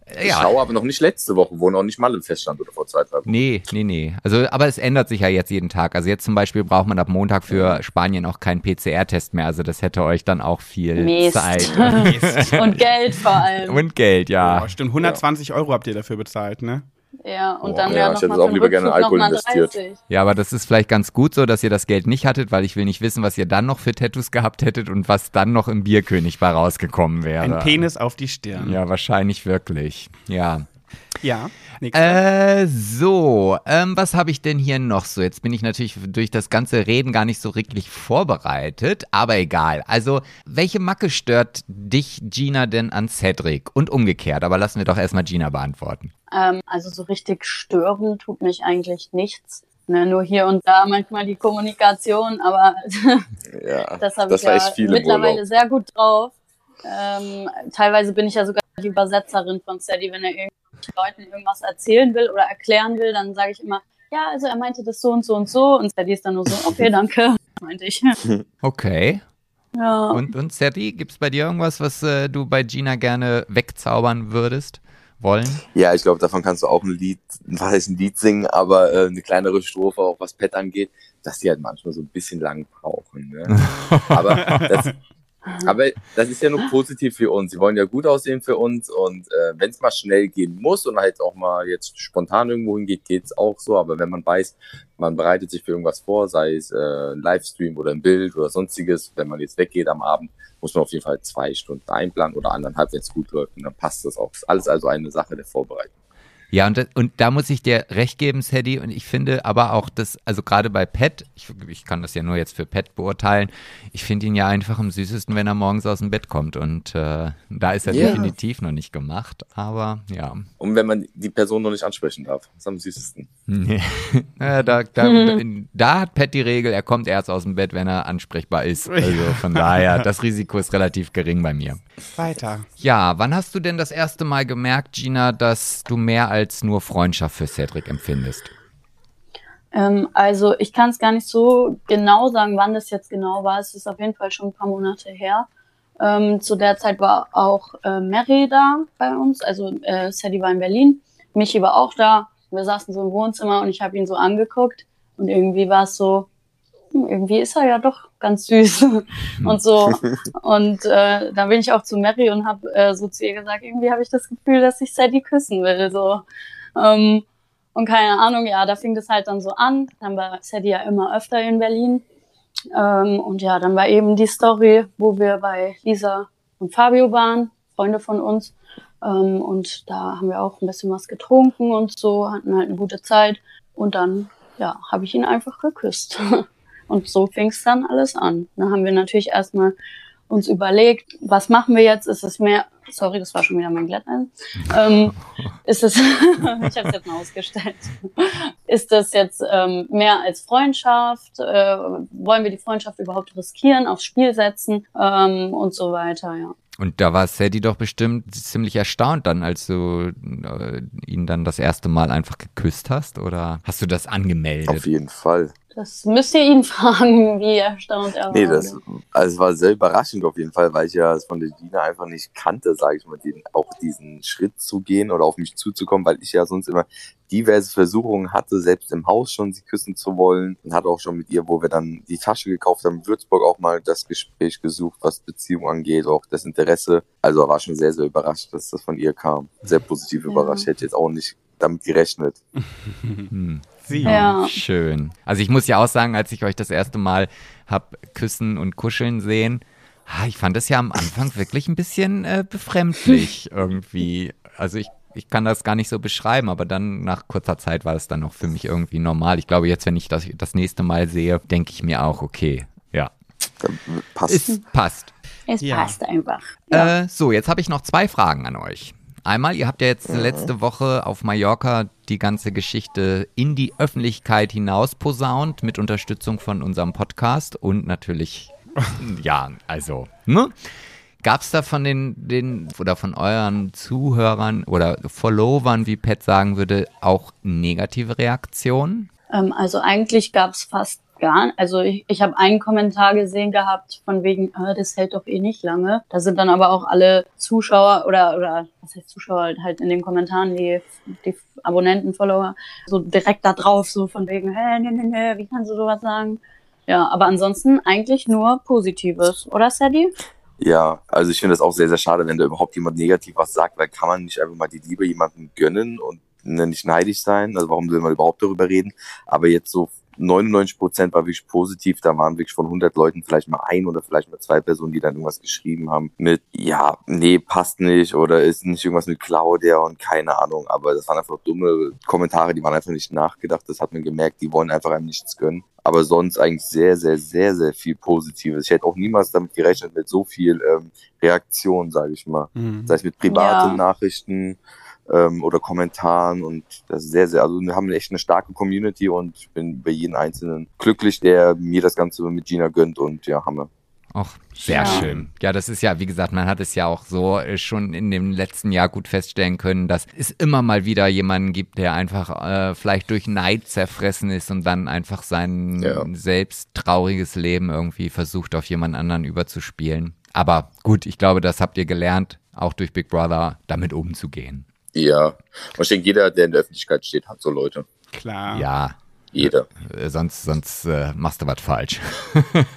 Ich ja. schaue aber noch nicht letzte Woche, wo noch nicht mal im Feststand oder vor zwei, drei Wochen. Nee, nee, nee. Also, aber es ändert sich ja jetzt jeden Tag. Also jetzt zum Beispiel braucht man ab Montag für Spanien auch keinen PCR-Test mehr. Also das hätte euch dann auch viel Mist. Zeit [laughs] und Geld vor allem. und Geld, ja. Oh, stimmt, 120 Euro habt ihr dafür bezahlt, ne? Ja, und Oh, dann ja, ja, ich hätte auch lieber gerne in Alkohol investiert. 30. Ja, aber das ist vielleicht ganz gut so, dass ihr das Geld nicht hattet, weil ich will nicht wissen, was ihr dann noch für Tattoos gehabt hättet und was dann noch im Bierkönig bei rausgekommen wäre. Ein Penis auf die Stirn. Ja, wahrscheinlich wirklich. Ja. Ja. Nächste. Äh, so, ähm, was habe ich denn hier noch so? Jetzt bin ich natürlich durch das ganze Reden gar nicht so wirklich vorbereitet, aber egal. Also, welche Macke stört dich, Gina, denn an Cedric? Und umgekehrt, aber lassen wir doch erstmal Gina beantworten. Ähm, also so richtig stören tut mich eigentlich nichts. Ne, nur hier und da manchmal die Kommunikation, aber [laughs] Ja, das habe ich ja mittlerweile Urlaub. sehr gut drauf. Ähm, teilweise bin ich ja sogar die Übersetzerin von Sadie, wenn er irgendwelchen Leuten irgendwas erzählen will oder erklären will, dann sage ich immer, ja, also er meinte das so und so und so und Sadie ist dann nur so, okay, danke, [laughs] meinte ich. Okay. Ja. Und, und Sadie, gibt's bei dir irgendwas, was äh, du bei Gina gerne wegzaubern würdest? Wollen? Ja, ich glaube, davon kannst du auch ein Lied, was heißt ein Lied singen, aber äh, eine kleinere Strophe, auch was Pet angeht, dass die halt manchmal so ein bisschen lang brauchen. Ne? [laughs] aber, das, aber das ist ja nur positiv für uns. Sie wollen ja gut aussehen für uns und äh, wenn es mal schnell gehen muss und halt auch mal jetzt spontan irgendwo hingeht, geht's auch so. Aber wenn man weiß, man bereitet sich für irgendwas vor, sei es äh, ein Livestream oder ein Bild oder sonstiges, wenn man jetzt weggeht am Abend, muss man auf jeden Fall zwei Stunden einplanen oder anderthalb, wenn es gut läuft. Und dann passt das auch. Ist alles also eine Sache der Vorbereitung. Ja, und, das- und da muss ich dir recht geben, Sadie, und ich finde aber auch, dass, also gerade bei Pat, ich, ich kann das ja nur jetzt für Pat beurteilen, ich finde ihn ja einfach am süßesten, wenn er morgens aus dem Bett kommt und äh, da ist er Ja. definitiv noch nicht gemacht, aber ja. Und wenn man die Person noch nicht ansprechen darf. Das ist am süßesten. Nee. [laughs] Naja, da, da, da, da hat Pat die Regel, er kommt erst aus dem Bett, wenn er ansprechbar ist. Also von daher, das Risiko ist relativ gering bei mir. Weiter. Ja, wann hast du denn das erste Mal gemerkt, Gina, dass du mehr als nur Freundschaft für Cedric empfindest? Ähm, also ich kann es gar nicht so genau sagen, wann das jetzt genau war. Es ist auf jeden Fall schon ein paar Monate her. Ähm, zu der Zeit war auch äh, Mary da bei uns, also äh, Sadie war in Berlin, Michi war auch da. Wir saßen so im Wohnzimmer und ich habe ihn so angeguckt und irgendwie war es so, hm, irgendwie ist er ja doch ganz süß und so. [laughs] Und äh, dann bin ich auch zu Mary und habe äh, so zu ihr gesagt, irgendwie habe ich das Gefühl, dass ich Sadie küssen will. So. Ähm, und keine Ahnung, ja, da fing das halt dann so an. Dann war Sadie ja immer öfter in Berlin. Ähm, und ja, dann war eben die Story, wo wir bei Lisa und Fabio waren, Freunde von uns. Ähm, und da haben wir auch ein bisschen was getrunken und so, hatten halt eine gute Zeit. Und dann, ja, habe ich ihn einfach geküsst. [laughs] Und so fing es dann alles an. Dann haben wir natürlich erstmal uns überlegt, was machen wir jetzt? Ist es mehr, sorry, das war schon wieder mein Glätteisen. Ähm, ist es, [laughs] ich habe es jetzt mal ausgestellt. Ist das jetzt ähm, mehr als Freundschaft? Äh, wollen wir die Freundschaft überhaupt riskieren, aufs Spiel setzen ähm, und so weiter, ja. Und da war Sadie doch bestimmt ziemlich erstaunt dann, als du äh, ihn dann das erste Mal einfach geküsst hast, oder hast du das Auf angemeldet? jeden Fall. Das müsst ihr ihn [laughs] fragen, wie erstaunt er war. Nee, das also es war sehr überraschend auf jeden Fall, weil ich ja es von der Gina einfach nicht kannte, sage ich mal, den, auch diesen Schritt zu gehen oder auf mich zuzukommen, weil ich ja sonst immer diverse Versuchungen hatte, selbst im Haus schon sie küssen zu wollen. Und hatte auch schon mit ihr, wo wir dann die Tasche gekauft haben, in Würzburg auch mal das Gespräch gesucht, was Beziehung angeht, auch das Interesse. Also war schon sehr, sehr überrascht, dass das von ihr kam. Sehr positiv Ja. überrascht. Hätte jetzt auch nicht damit gerechnet. [laughs] Sie. Ja. Schön. Also ich muss ja auch sagen, als ich euch das erste Mal hab küssen und kuscheln sehen, ich fand das ja am Anfang wirklich ein bisschen äh, befremdlich [laughs] irgendwie. Also ich, ich kann das gar nicht so beschreiben, aber dann nach kurzer Zeit war es dann auch für mich irgendwie normal. Ich glaube, jetzt, wenn ich das das nächste Mal sehe, denke ich mir auch, okay, ja, Dann passt. es passt. Es Ja. passt einfach. Ja. Äh, so, jetzt habe ich noch zwei Fragen an euch. Einmal, ihr habt ja jetzt letzte Woche auf Mallorca die ganze Geschichte in die Öffentlichkeit hinaus posaunt mit Unterstützung von unserem Podcast und natürlich, [laughs] ja, also, ne? Gab es da von den, den oder von euren Zuhörern oder Followern, wie Pat sagen würde, auch negative Reaktionen? Ähm, also eigentlich gab es fast gar Also ich, ich habe einen Kommentar gesehen gehabt von wegen, äh, das hält doch eh nicht lange. Da sind dann aber auch alle Zuschauer oder oder was heißt Zuschauer halt in den Kommentaren, die, die Abonnenten, Follower, so direkt da drauf, so von wegen, hä, nee, nee, nee, wie kannst du sowas sagen? Ja, aber ansonsten eigentlich nur Positives, oder Sadie? Ja, also ich finde das auch sehr, sehr schade, wenn da überhaupt jemand negativ was sagt, weil kann man nicht einfach mal die Liebe jemandem gönnen und ne, nicht neidisch sein? Also warum will man überhaupt darüber reden? Aber jetzt so 99 Prozent war wirklich positiv. Da waren wirklich von 100 Leuten vielleicht mal ein oder vielleicht mal zwei Personen, die dann irgendwas geschrieben haben mit, ja, nee, passt nicht oder ist nicht irgendwas mit Claudia und keine Ahnung. Aber das waren einfach dumme Kommentare, die waren einfach nicht nachgedacht. Das hat man gemerkt, die wollen einfach einem nichts gönnen. Aber sonst eigentlich sehr, sehr, sehr, sehr viel Positives. Ich hätte auch niemals damit gerechnet, mit so viel ähm, Reaktion, sage ich mal. Mhm. Sei es mit privaten Ja. Nachrichten ähm, oder Kommentaren und das ist sehr, sehr, also wir haben echt eine starke Community und ich bin bei jedem Einzelnen glücklich, der mir das Ganze mit Gina gönnt und ja, Hammer. Ach, sehr Ja. schön. Ja, das ist ja, wie gesagt, man hat es ja auch so äh, schon in dem letzten Jahr gut feststellen können, dass es immer mal wieder jemanden gibt, der einfach äh, vielleicht durch Neid zerfressen ist und dann einfach sein Ja. selbst trauriges Leben irgendwie versucht, auf jemand anderen überzuspielen. Aber gut, ich glaube, das habt ihr gelernt, auch durch Big Brother damit umzugehen. Ja, und ich denke, jeder, der in der Öffentlichkeit steht, hat so Leute. Klar. Ja, Jeder. Äh, sonst, sonst äh, machst du was falsch.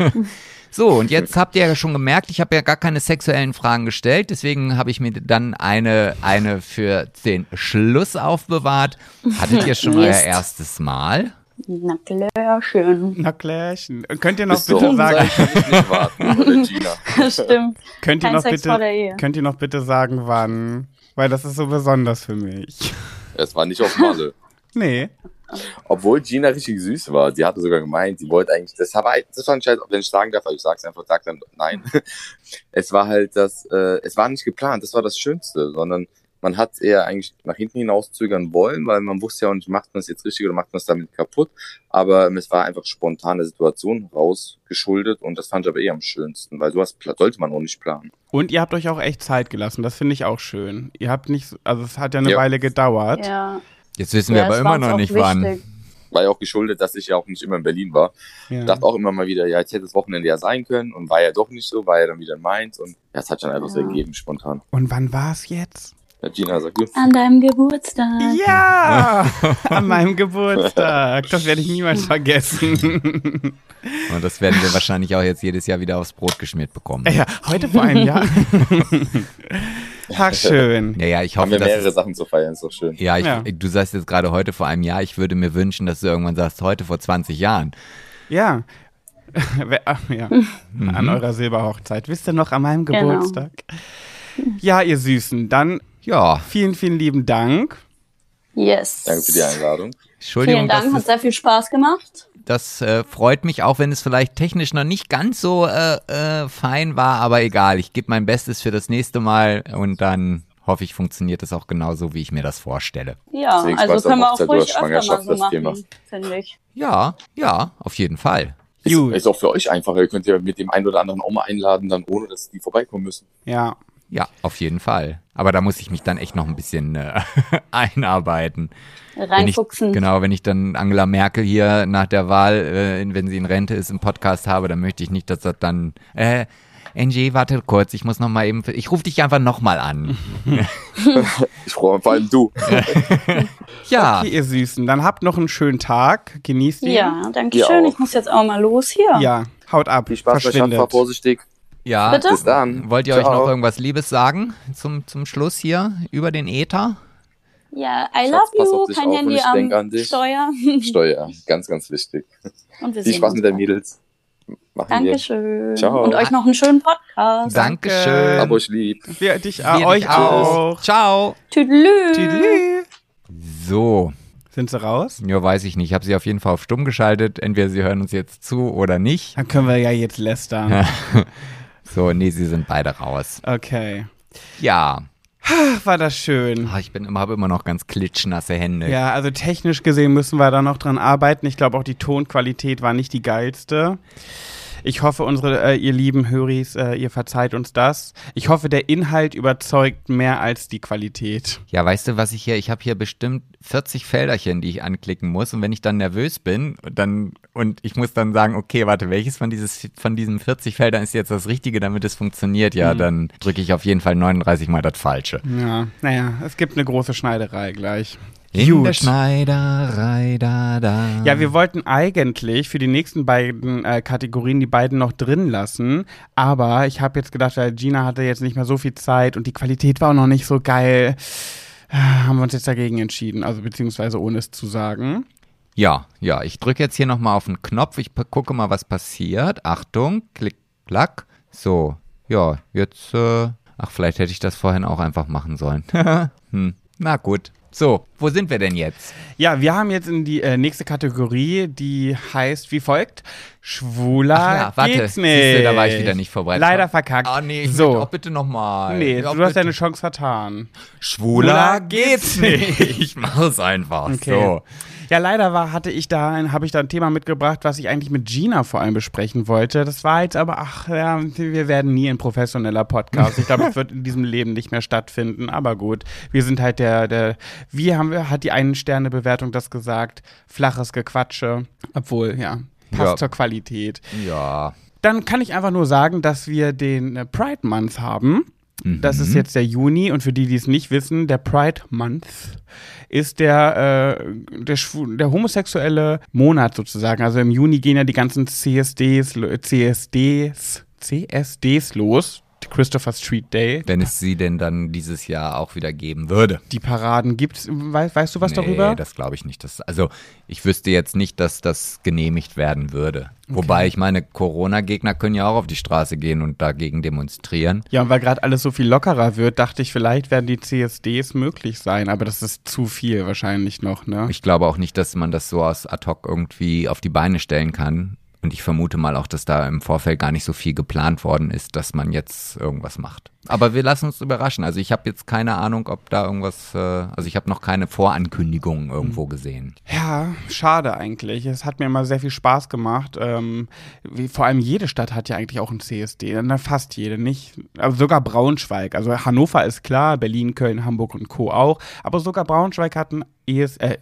[laughs] so, und jetzt habt ihr ja schon gemerkt, ich habe ja gar keine sexuellen Fragen gestellt, deswegen habe ich mir dann eine, eine für den Schluss aufbewahrt. Hattet ihr schon euer erstes Mal? Na klar, schön. Na klärchen. Könnt ihr noch Bist bitte sagen, warten? [laughs] Stimmt. könnt ihr Kein noch Sex vor der bitte, Ehe. könnt ihr noch bitte sagen, wann? Weil das ist so besonders für mich. Es war nicht auf Malle. [laughs] Nee. Obwohl Gina richtig süß war. Sie hatte sogar gemeint, sie wollte eigentlich, das war, das war ein Scheiß, wenn ich sagen darf, aber ich sag's einfach, sag dann nein. [laughs] Es war halt das, äh, es war nicht geplant, das war das Schönste, sondern man hat eher eigentlich nach hinten hinaus zögern wollen, weil man wusste ja auch nicht, macht man es jetzt richtig oder macht man es damit kaputt. Aber es war einfach spontane Situation rausgeschuldet und das fand ich aber eh am schönsten, weil sowas sollte man auch nicht planen. Und ihr habt euch auch echt Zeit gelassen. Das finde ich auch schön. Ihr habt nicht, so- also es hat ja eine Ja. Weile gedauert. Ja. Jetzt wissen ja, wir aber es immer noch nicht wann. wichtig. War ja auch geschuldet, dass ich ja auch nicht immer in Berlin war. Ja. dachte auch immer mal wieder, ja, jetzt hätte das Wochenende ja sein können und war ja doch nicht so, war ja dann wieder in Mainz und ja, es hat schon einfach so Ja. ergeben, spontan. Und wann war es jetzt? Ja, Gina sagt, gut. An deinem Geburtstag. Ja, [laughs] an meinem Geburtstag. Das werde ich niemals [laughs] vergessen. Und das werden wir wahrscheinlich auch jetzt jedes Jahr wieder aufs Brot geschmiert bekommen. ja, heute vor einem Jahr. Ach, schön. Ja, ja, ich Haben hoffe, wir dass mehrere es, Sachen zu feiern, ist doch schön. ja, ich, Ja. du sagst jetzt gerade heute vor einem Jahr. Ich würde mir wünschen, dass du irgendwann sagst, heute vor 20 Jahren. Ja. [laughs] Ja. An eurer Silberhochzeit. Wisst ihr noch, an meinem Genau. Geburtstag? Ja, ihr Süßen. Dann Ja, vielen, vielen lieben Dank. Yes. Danke für die Einladung. Entschuldigung, Vielen Dank, hat sehr viel Spaß gemacht. Das äh, freut mich, auch wenn es vielleicht technisch noch nicht ganz so äh, äh, fein war, aber egal. Ich gebe mein Bestes für das nächste Mal und dann hoffe ich, funktioniert es auch genauso, wie ich mir das vorstelle. Ja, Deswegen also können auf wir auch Hochzeit ruhig öfter mal so das machen, finde ich. Ja, ja, auf jeden Fall. Gut. Ist auch für euch einfacher. Ihr könnt ja mit dem einen oder anderen auch mal einladen, dann ohne dass die vorbeikommen müssen. Ja, Ja, auf jeden Fall. Aber da muss ich mich dann echt noch ein bisschen äh, [laughs] einarbeiten. Wenn ich, Reinfuchsen. genau, wenn ich dann Angela Merkel hier nach der Wahl, äh, wenn sie in Rente ist, im Podcast habe, dann möchte ich nicht, dass das dann, äh, Angie, warte kurz, ich muss noch mal eben, ich rufe dich einfach noch mal an. [laughs] Ich freue vor allem du. [laughs] Ja, Okay, ihr Süßen, dann habt noch einen schönen Tag. Genießt ihn. Ja, danke schön. Ich muss jetzt auch mal los hier. Ja, haut ab. Viel Spaß verschwindet. fahr vorsichtig. Ja. Bitte? Bis dann. Wollt ihr euch Ciao. noch irgendwas Liebes sagen zum, zum Schluss hier über den Äther? Ja, I Schatz, love you. Kein Handy ich am an dich. Steuer. [laughs] Steuer, ganz, ganz wichtig. Und wir Viel sehen Spaß uns mit den bald. Mädels. Machen wir. Dankeschön. Ciao. Und euch noch einen schönen Podcast. Dankeschön. Hab euch lieb. Wir, dich, Wir euch dich auch. Ciao. Tüdelü. Tüdelü. So, Sind sie raus? ja, weiß ich nicht. Ich habe sie auf jeden Fall auf stumm geschaltet. Entweder sie hören uns jetzt zu oder nicht. Dann können wir ja jetzt lästern. [laughs] So, nee, sie sind beide raus. Okay. Ja, Ach, war das schön. Ah, ich bin immer, habe immer noch ganz klitschnasse Hände. Ja, also technisch gesehen müssen wir da noch dran arbeiten. Ich glaube auch die Tonqualität war nicht die geilste. Ich hoffe, unsere, äh, ihr lieben Höris, äh, ihr verzeiht uns das. Ich hoffe, der Inhalt überzeugt mehr als die Qualität. Ja, weißt du, was ich hier, ich habe hier bestimmt 40 Felderchen, die ich anklicken muss und wenn ich dann nervös bin, dann und ich muss dann sagen, okay, warte, welches von dieses von diesen 40 Feldern ist jetzt das richtige, damit es funktioniert? Ja, dann drücke ich auf jeden Fall 39 mal das falsche. Ja, naja, es gibt eine große Schneiderei gleich. In Gut. der Schneiderei da da. Ja, wir wollten eigentlich für die nächsten beiden äh, Kategorien die beiden noch drin lassen, aber ich habe jetzt gedacht, weil Gina hatte jetzt nicht mehr so viel Zeit und die Qualität war auch noch nicht so geil, äh, haben wir uns jetzt dagegen entschieden, also beziehungsweise ohne es zu sagen. Ja, ja, ich drücke jetzt hier nochmal auf den Knopf. Ich gucke mal, was passiert. Achtung, klick, klack. So, ja, jetzt, äh, ach, vielleicht hätte ich das vorhin auch einfach machen sollen. [laughs] hm, na gut. So, wo sind wir denn jetzt? Ja, wir haben jetzt in die äh, nächste Kategorie, die heißt wie folgt: Schwuler Ach ja, warte, geht's nicht. siehste, da war ich wieder nicht vorbereitet. Leider verkackt. Ah, nee, ich so. auch bitte nochmal. Nee, du hast bitte. deine Chance vertan. Schwuler geht's nicht. [laughs] Ich mach es einfach Okay. so. Ja, leider war, hatte ich da, ein- habe ich da ein Thema mitgebracht, was ich eigentlich mit Gina vor allem besprechen wollte. Das war jetzt aber, ach ja, wir werden nie ein professioneller Podcast. Ich glaube, es wird in diesem Leben nicht mehr stattfinden. Aber gut, wir sind halt der, der, wie haben wir, hat die einen Sterne Bewertung das gesagt? Flaches Gequatsche. Obwohl, ja, passt Ja. zur Qualität. Ja. Dann kann ich einfach nur sagen, dass wir den äh, Pride Month haben. Das ist jetzt der Juni und für die, die es nicht wissen, der Pride Month ist der, äh, der, der homosexuelle Monat sozusagen. Also im Juni gehen ja die ganzen CSDs, CSDs, CSDs los. Christopher Street Day. Wenn es sie denn dann dieses Jahr auch wieder geben würde. Die Paraden gibt's. Weißt, weißt du was darüber? Nee, das glaube ich nicht. Das, also ich wüsste jetzt nicht, dass das genehmigt werden würde. Wobei ich meine, Corona-Gegner können ja auch auf die Straße gehen und dagegen demonstrieren. Ja, und weil gerade alles so viel lockerer wird, dachte ich, vielleicht werden die CSDs möglich sein, aber das ist zu viel wahrscheinlich noch, ne? Ich glaube auch nicht, dass man das so aus ad hoc irgendwie auf die Beine stellen kann. Und ich vermute mal auch, dass da im Vorfeld gar nicht so viel geplant worden ist, dass man jetzt irgendwas macht. Aber wir lassen uns überraschen. Also ich habe jetzt keine Ahnung, ob da irgendwas, äh, also ich habe noch keine Vorankündigungen irgendwo gesehen. Ja, schade eigentlich. Es hat mir immer sehr viel Spaß gemacht. Ähm, wie, vor allem jede Stadt hat ja eigentlich auch ein CSD. Na, fast jede, nicht. Aber sogar Braunschweig. Also Hannover ist klar, Berlin, Köln, Hamburg und Co. auch. Aber sogar Braunschweig hat ein ES, äh,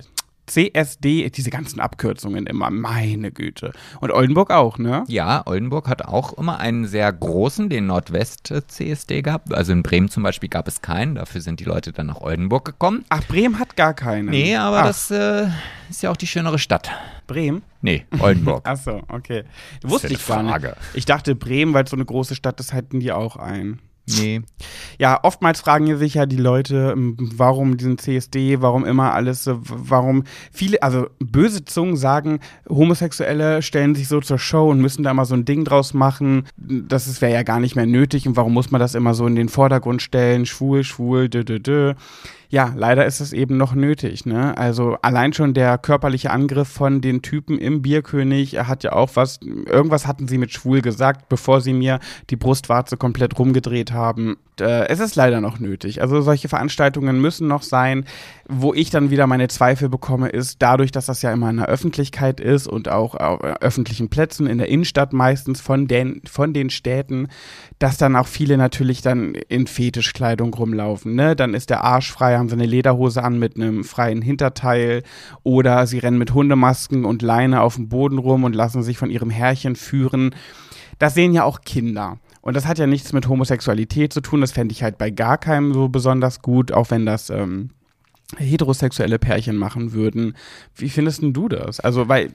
CSD, diese ganzen Abkürzungen immer, meine Güte. Und Oldenburg auch, ne? Ja, Oldenburg hat auch immer einen sehr großen, den Nordwest-CSD gehabt. Also in Bremen zum Beispiel gab es keinen. Dafür sind die Leute dann nach Oldenburg gekommen. Ach, Bremen hat gar keinen. Nee, aber Ach, das äh, ist ja auch die schönere Stadt. Bremen? Nee, Oldenburg. [laughs] Ach so, okay. Wusste ich gar nicht. Ich dachte, Bremen, weil es so eine große Stadt ist, hätten die auch einen. Nee. [laughs] Ja, oftmals fragen sich ja die Leute, ähm, warum diesen CSD, warum immer alles, warum viele, also böse Zungen sagen, Homosexuelle stellen sich so zur Show und müssen da immer so ein Ding draus machen. Das wäre ja gar nicht mehr nötig und warum muss man das immer so in den Vordergrund stellen? Schwul, schwul, dö, dö, dö. Ja, leider ist es eben noch nötig, ne? Also allein schon der körperliche Angriff von den Typen im Bierkönig, er hat ja auch was, irgendwas hatten sie mit schwul gesagt, bevor sie mir die Brustwarze komplett rumgedreht haben. Äh, es ist leider noch nötig. Also solche Veranstaltungen müssen noch sein. Wo ich dann wieder meine Zweifel bekomme, ist dadurch, dass das ja immer in der Öffentlichkeit ist und auch auf öffentlichen Plätzen, in der Innenstadt meistens von den, von den Städten, dass dann auch viele natürlich dann in Fetischkleidung rumlaufen. Ne? Dann ist der Arsch frei, haben sie eine Lederhose an mit einem freien Hinterteil oder sie rennen mit Hundemasken und Leine auf dem Boden rum und lassen sich von ihrem Herrchen führen. Das sehen ja auch Kinder. Und das hat ja nichts mit Homosexualität zu tun. Das fände ich halt bei gar keinem so besonders gut, auch wenn das ähm, heterosexuelle Pärchen machen würden. Wie findest denn du das? Also, weil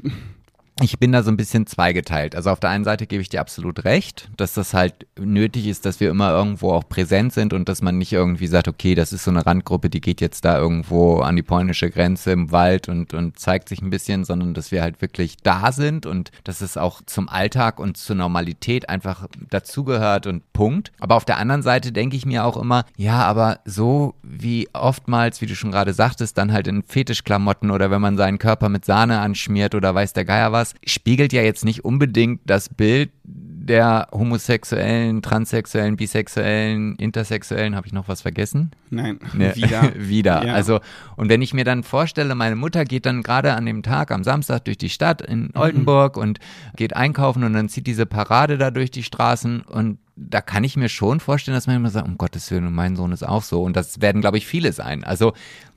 ich bin da so ein bisschen zweigeteilt. Also auf der einen Seite gebe ich dir absolut recht, dass das halt nötig ist, dass wir immer irgendwo auch präsent sind und dass man nicht irgendwie sagt, okay, das ist so eine Randgruppe, die geht jetzt da irgendwo an die polnische Grenze im Wald und, und zeigt sich ein bisschen, sondern dass wir halt wirklich da sind und dass es auch zum Alltag und zur Normalität einfach dazugehört und Punkt. Aber auf der anderen Seite denke ich mir auch immer, ja, aber so wie oftmals, wie du schon gerade sagtest, dann halt in Fetischklamotten oder wenn man seinen Körper mit Sahne anschmiert oder weiß der Geier was, spiegelt ja jetzt nicht unbedingt das Bild der homosexuellen, transsexuellen, bisexuellen, intersexuellen, habe ich noch was vergessen? Nein, ne, [laughs] wieder. [laughs] wieder. Ja. Also, und wenn ich mir dann vorstelle, meine Mutter geht dann gerade an dem Tag am Samstag durch die Stadt in mhm. Oldenburg mhm. und geht einkaufen und dann zieht diese Parade da durch die Straßen und da kann ich mir schon vorstellen, dass man immer sagt, um Gottes Willen, mein Sohn ist auch so. Und das werden, glaube ich, viele sein. Also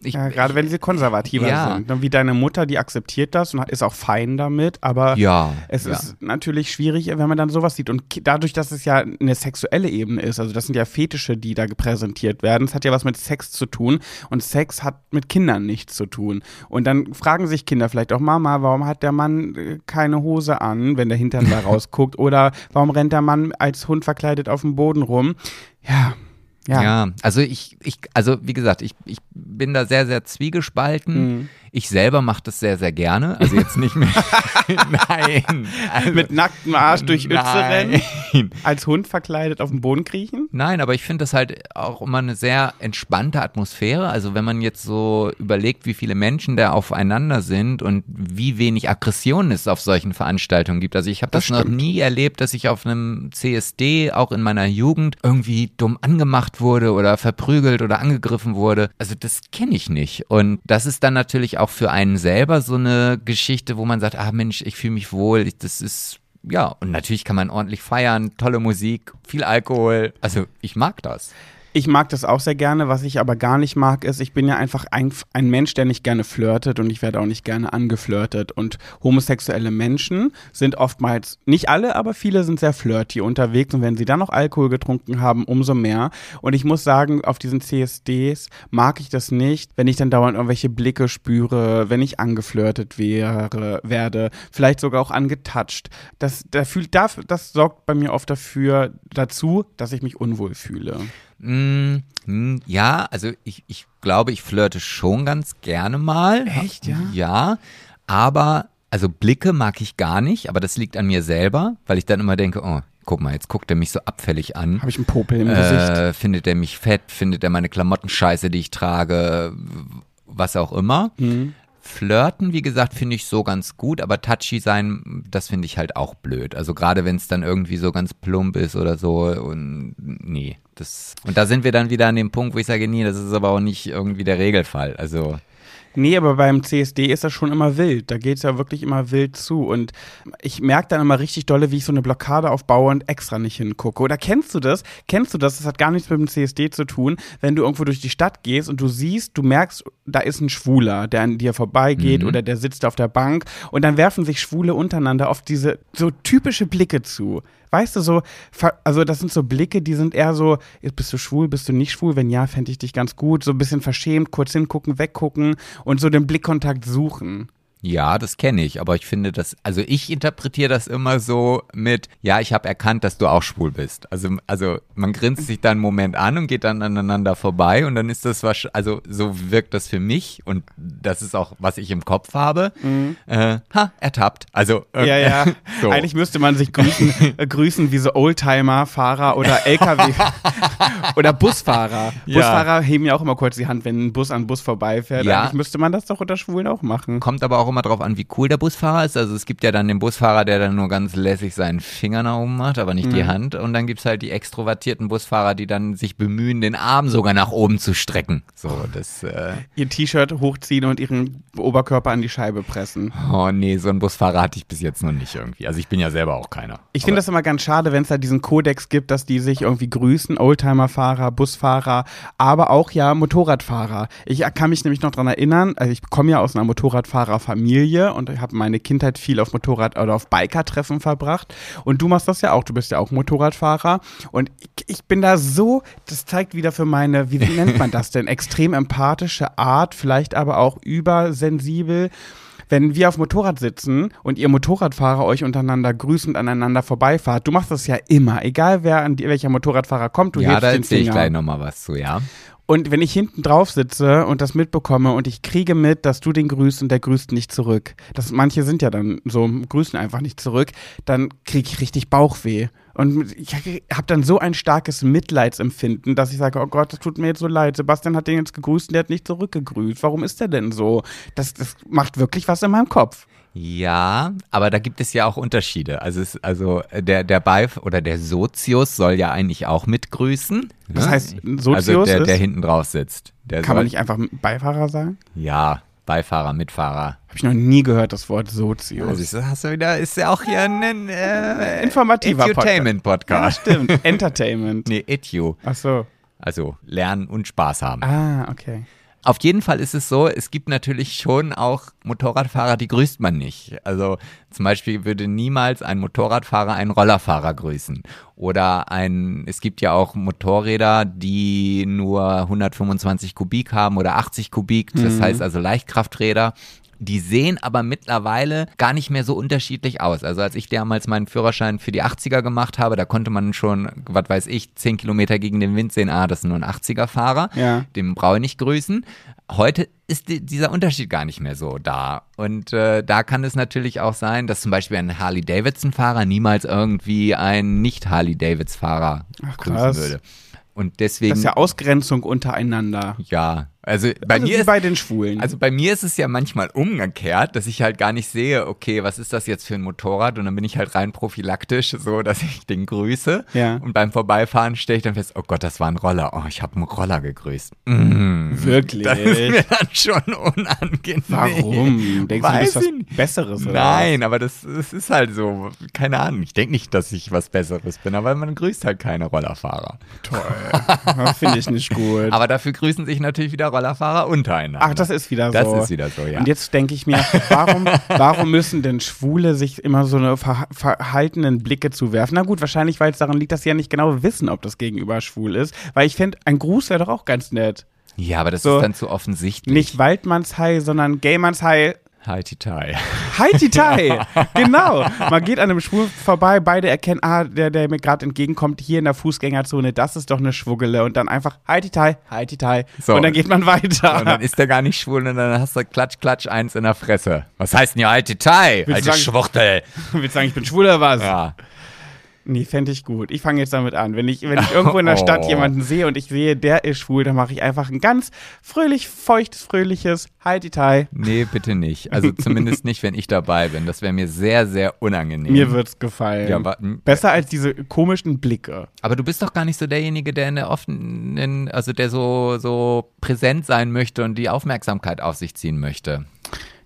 ich, ja, gerade wenn sie konservativer ja. sind. Wie deine Mutter, die akzeptiert das und ist auch fein damit, aber ja, es ja. ist natürlich schwierig, wenn man dann sowas sieht. Und dadurch, dass es ja eine sexuelle Ebene ist, also das sind ja Fetische, die da präsentiert werden, es hat ja was mit Sex zu tun und Sex hat mit Kindern nichts zu tun. Und dann fragen sich Kinder vielleicht auch, Mama, warum hat der Mann äh, keine Hose an, wenn der Hintern da [laughs] rausguckt? Oder warum rennt der Mann als Hund verkleidet auf dem Boden rum? Ja, ja. ja, also ich, ich, also wie gesagt, ich, ich bin da sehr, sehr zwiegespalten. Mhm. Ich selber mache das sehr, sehr gerne. Also jetzt nicht mehr. [laughs] nein. Also, Mit nacktem Arsch durch Ötze rennen? [laughs] Als Hund verkleidet auf dem Boden kriechen? Nein, aber ich finde das halt auch immer eine sehr entspannte Atmosphäre. Also wenn man jetzt so überlegt, wie viele Menschen da aufeinander sind und wie wenig Aggression es auf solchen Veranstaltungen gibt. Also ich habe das, das noch nie erlebt, dass ich auf einem CSD, auch in meiner Jugend, irgendwie dumm angemacht wurde oder verprügelt oder angegriffen wurde. Also das kenne ich nicht. Und das ist dann natürlich auch auch für einen selber so eine Geschichte, wo man sagt, ah Mensch, ich fühle mich wohl, ich, das ist ja, und natürlich kann man ordentlich feiern, tolle Musik, viel Alkohol. Also ich mag das. Ich mag das auch sehr gerne. Was ich aber gar nicht mag, ist, ich bin ja einfach ein, ein Mensch, der nicht gerne flirtet und ich werde auch nicht gerne angeflirtet. Und homosexuelle Menschen sind oftmals, nicht alle, aber viele sind sehr flirty unterwegs und wenn sie dann noch Alkohol getrunken haben, umso mehr. Und ich muss sagen, auf diesen CSDs mag ich das nicht, wenn ich dann dauernd irgendwelche Blicke spüre, wenn ich angeflirtet wäre, werde, vielleicht sogar auch angetatscht. Das, das, das sorgt bei mir oft dafür, dazu, dass ich mich unwohl fühle. Mm, mm, ja, also ich, ich glaube, ich flirte schon ganz gerne mal. Echt, ja? Ja, aber, also Blicke mag ich gar nicht, aber das liegt an mir selber, weil ich dann immer denke, oh, guck mal, jetzt guckt er mich so abfällig an. Habe ich einen Popel im äh, Gesicht? Findet er mich fett? Findet er meine Klamotten scheiße, die ich trage? Was auch immer. Mhm. Flirten, wie gesagt, finde ich so ganz gut, aber touchy sein, das finde ich halt auch blöd. Also gerade wenn es dann irgendwie so ganz plump ist oder so und nee, das und da sind wir dann wieder an dem Punkt, wo ich sage, nee, das ist aber auch nicht irgendwie der Regelfall. Also Nee, aber beim CSD ist das schon immer wild. Da geht es ja wirklich immer wild zu. Und ich merke dann immer richtig dolle, wie ich so eine Blockade aufbaue und extra nicht hingucke. Oder kennst du das? Kennst du das? Das hat gar nichts mit dem CSD zu tun. Wenn du irgendwo durch die Stadt gehst und du siehst, du merkst, da ist ein Schwuler, der an dir vorbeigeht mhm. oder der sitzt auf der Bank. Und dann werfen sich Schwule untereinander oft diese so typische Blicke zu. Weißt du, so, also das sind so Blicke, die sind eher so, bist du schwul, bist du nicht schwul? Wenn ja, fände ich dich ganz gut. So ein bisschen verschämt, kurz hingucken, weggucken und so den Blickkontakt suchen. Ja, das kenne ich, aber ich finde das, also ich interpretiere das immer so mit, ja, ich habe erkannt, dass du auch schwul bist. Also, also man grinst sich dann einen Moment an und geht dann aneinander vorbei und dann ist das was, also so wirkt das für mich und das ist auch, was ich im Kopf habe. Mhm. Äh, ha, ertappt. Also, äh, ja, ja. [laughs] So. Eigentlich müsste man sich grüßen, äh, grüßen wie so Oldtimer-Fahrer oder [laughs] LKW [laughs] oder Busfahrer. Ja. Busfahrer heben ja auch immer kurz die Hand, wenn ein Bus an Bus vorbeifährt. Ja. Eigentlich müsste man das doch unter Schwulen auch machen. Kommt aber auch immer drauf an, wie cool der Busfahrer ist. Also es gibt ja dann den Busfahrer, der dann nur ganz lässig seinen Finger nach oben macht, aber nicht die Hand. Und dann gibt's halt die extrovertierten Busfahrer, die dann sich bemühen, den Arm sogar nach oben zu strecken. So, das, äh, Ihr T-Shirt hochziehen und ihren Oberkörper an die Scheibe pressen. oh nee, so einen Busfahrer hatte ich bis jetzt noch nicht irgendwie. Also ich bin ja selber auch keiner. Ich finde das immer ganz schade, wenn es da diesen Kodex gibt, dass die sich irgendwie grüßen, Oldtimer-Fahrer, Busfahrer, aber auch ja Motorradfahrer. Ich kann mich nämlich noch dran erinnern, also ich komme ja aus einer Motorradfahrerfamilie und habe meine Kindheit viel auf Motorrad- oder auf Biker-Treffen verbracht. Und du machst das ja auch, du bist ja auch Motorradfahrer. Und ich, ich bin da so, das zeigt wieder für meine, wie [laughs] nennt man das denn, extrem empathische Art, vielleicht aber auch übersensibel wenn wir auf Motorrad sitzen und ihr Motorradfahrer euch untereinander grüßend aneinander vorbeifahrt, du machst das ja immer, egal wer an die, welcher Motorradfahrer kommt, du ja, hebst da den erzähle ich Finger. gleich nochmal was zu, ja. Und wenn ich hinten drauf sitze und das mitbekomme und ich kriege mit, dass du den grüßt und der grüßt nicht zurück, das, manche sind ja dann so, grüßen einfach nicht zurück, dann kriege ich richtig Bauchweh. Und ich habe dann so ein starkes Mitleidsempfinden, dass ich sage, oh Gott, das tut mir jetzt so leid. Sebastian hat den jetzt gegrüßt und der hat nicht zurückgegrüßt. Warum ist der denn so? Das, das macht wirklich was in meinem Kopf. Ja, aber da gibt es ja auch Unterschiede. Also, es, also der, der Beif oder der Sozius soll ja eigentlich auch mitgrüßen. Das ne? heißt, Sozius also der, der ist, hinten drauf sitzt. Der kann soll, man nicht einfach Beifahrer sagen? Ja, Beifahrer, Mitfahrer. Habe ich noch nie gehört, das Wort Sozius. Also ich- hast du wieder, ist ja auch hier ein äh, Informativer Edutainment Ja, Podcast. stimmt. Entertainment. [laughs] Nee, Edu. Ach so. Also lernen und Spaß haben. Ah, okay. Auf jeden Fall ist es so, es gibt natürlich schon auch Motorradfahrer, die grüßt man nicht. Also zum Beispiel würde niemals ein Motorradfahrer einen Rollerfahrer grüßen. Oder ein, es gibt ja auch Motorräder, die nur 125 Kubik haben oder 80 Kubik, das heißt also Leichtkrafträder. Die sehen aber mittlerweile gar nicht mehr so unterschiedlich aus. Also als ich damals meinen Führerschein für die 80er gemacht habe, da konnte man schon, was weiß ich, 10 Kilometer gegen den Wind sehen, ah, das ist nur ein 80er-Fahrer Ja. dem brauche ich nicht grüßen. Heute ist die, dieser Unterschied gar nicht mehr so da. Und äh, da kann es natürlich auch sein, dass zum Beispiel ein Harley-Davidson-Fahrer niemals irgendwie einen Nicht-Harley-Davidson-Fahrer grüßen würde. Und deswegen, Das ist ja Ausgrenzung untereinander. ja, also bei also mir ist bei den Schwulen. also bei mir ist es ja manchmal umgekehrt, dass ich halt gar nicht sehe, okay, was ist das jetzt für ein Motorrad? Und dann bin ich halt rein prophylaktisch, so dass ich den grüße. Ja. Und beim Vorbeifahren stelle ich dann fest, oh Gott, das war ein Roller. Oh, ich habe einen Roller gegrüßt. Mm. Wirklich? Das ist mir dann schon unangenehm. Warum? Denkst du, du bist Weiß was. Besseres? Oder Nein, aber das, das ist halt so, keine Ahnung. Ich denke nicht, dass ich was Besseres bin, aber man grüßt halt keine Rollerfahrer. Was? Toll. Das [laughs] finde ich nicht gut. Aber dafür grüßen sich natürlich wieder Rollerfahrer untereinander. Ach, das ist wieder Das so. ist wieder so, ja. Und jetzt denke ich mir, warum, [laughs] warum müssen denn Schwule sich immer so eine ver verhaltenen Blicke zuwerfen? Na gut, wahrscheinlich, weil es daran liegt, dass sie ja nicht genau wissen, ob das Gegenüber schwul ist. Weil ich finde, ein Gruß wäre doch auch ganz nett. Ja, aber das So. ist dann zu offensichtlich. Nicht Waldmannsheil, sondern Gaymannsheil. Hi, Titai. [laughs] Heiti Tai, genau. Man geht an einem Schwul vorbei, beide erkennen, ah, der, der mir gerade entgegenkommt, hier in der Fußgängerzone, das ist doch eine Schwuggele. Und dann einfach Heiti Tai, Heiti Tai. So. Und dann geht man weiter. Und dann ist der gar nicht schwul und dann hast du klatsch, klatsch, eins in der Fresse. Was heißt denn hier? Willst du Alte sagen- Schwuchtel. [laughs] Willst du sagen, ich bin schwul oder was? Ja. Nee, fände ich gut. Ich fange jetzt damit an. Wenn ich, wenn ich irgendwo in der [laughs] Stadt Oh. jemanden sehe und ich sehe, der ist schwul, dann mache ich einfach ein ganz fröhlich, feuchtes, fröhliches Heidi Tai. Nee, bitte nicht. Also [laughs] zumindest nicht, wenn ich dabei bin. Das wäre mir sehr, sehr unangenehm. Mir wird's gefallen. Ja, m- Besser als diese komischen Blicke. Aber du bist doch gar nicht so derjenige, der in der offenen, also der so, so präsent sein möchte und die Aufmerksamkeit auf sich ziehen möchte.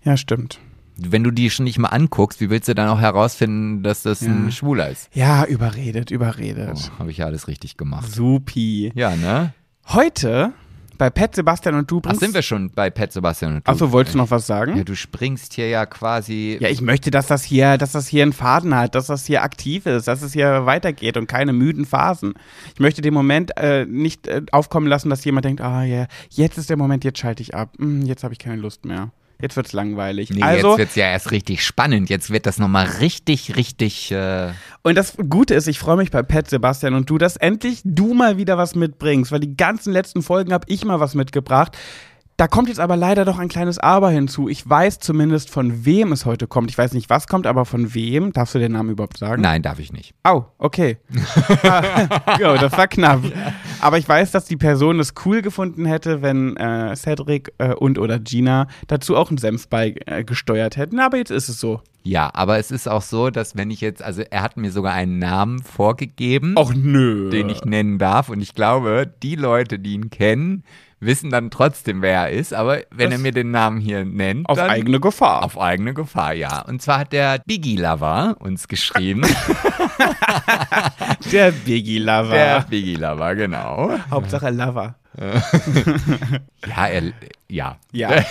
Ja, stimmt. Wenn du die schon nicht mal anguckst, wie willst du dann auch herausfinden, dass das ein Schwuler ist? Ja, überredet, überredet. Oh, Habe ich ja alles richtig gemacht. Supi. Ja, ne? Heute bei Pet Sebastian und du Ach, sind wir schon bei Pet Sebastian und du? Achso, wolltest du noch was sagen? Ja, du springst hier ja quasi. Ja, ich möchte, dass das hier, dass das hier einen Faden hat, dass das hier aktiv ist, dass es hier weitergeht und keine müden Phasen. Ich möchte den Moment äh, nicht äh, aufkommen lassen, dass jemand denkt, ah ja, jetzt ist der Moment, jetzt schalte ich ab. Hm, jetzt habe ich keine Lust mehr. Jetzt wird's langweilig. Nee, also, jetzt wird's ja erst richtig spannend. Jetzt wird das nochmal richtig, richtig. Äh, und das Gute ist, ich freue mich bei Pet, Sebastian und du, dass endlich du mal wieder was mitbringst, weil die ganzen letzten Folgen habe ich mal was mitgebracht. Da kommt jetzt aber leider doch ein kleines Aber hinzu. Ich weiß zumindest, von wem es heute kommt. Ich weiß nicht, was kommt, aber von wem. Darfst du den Namen überhaupt sagen? Nein, darf ich nicht. Au, okay. [laughs] ja, das war knapp. Aber ich weiß, dass die Person es cool gefunden hätte, wenn äh, Cedric äh, und oder Gina dazu auch einen Senf beigesteuert äh, hätten. Aber jetzt ist es so. Ja, aber es ist auch so, dass wenn ich jetzt, also er hat mir sogar einen Namen vorgegeben, Och nö. den ich nennen darf. Und ich glaube, die Leute, die ihn kennen, wissen dann trotzdem, wer er ist. Aber wenn Das- er mir den Namen hier nennt, Auf eigene Gefahr. auf eigene Gefahr, ja. Und zwar hat der Biggie Lover uns geschrieben. [laughs] der Biggie Lover. der Biggie Lover, genau. Hauptsache Lover. [laughs] Ja, er, ja. Ja. [laughs]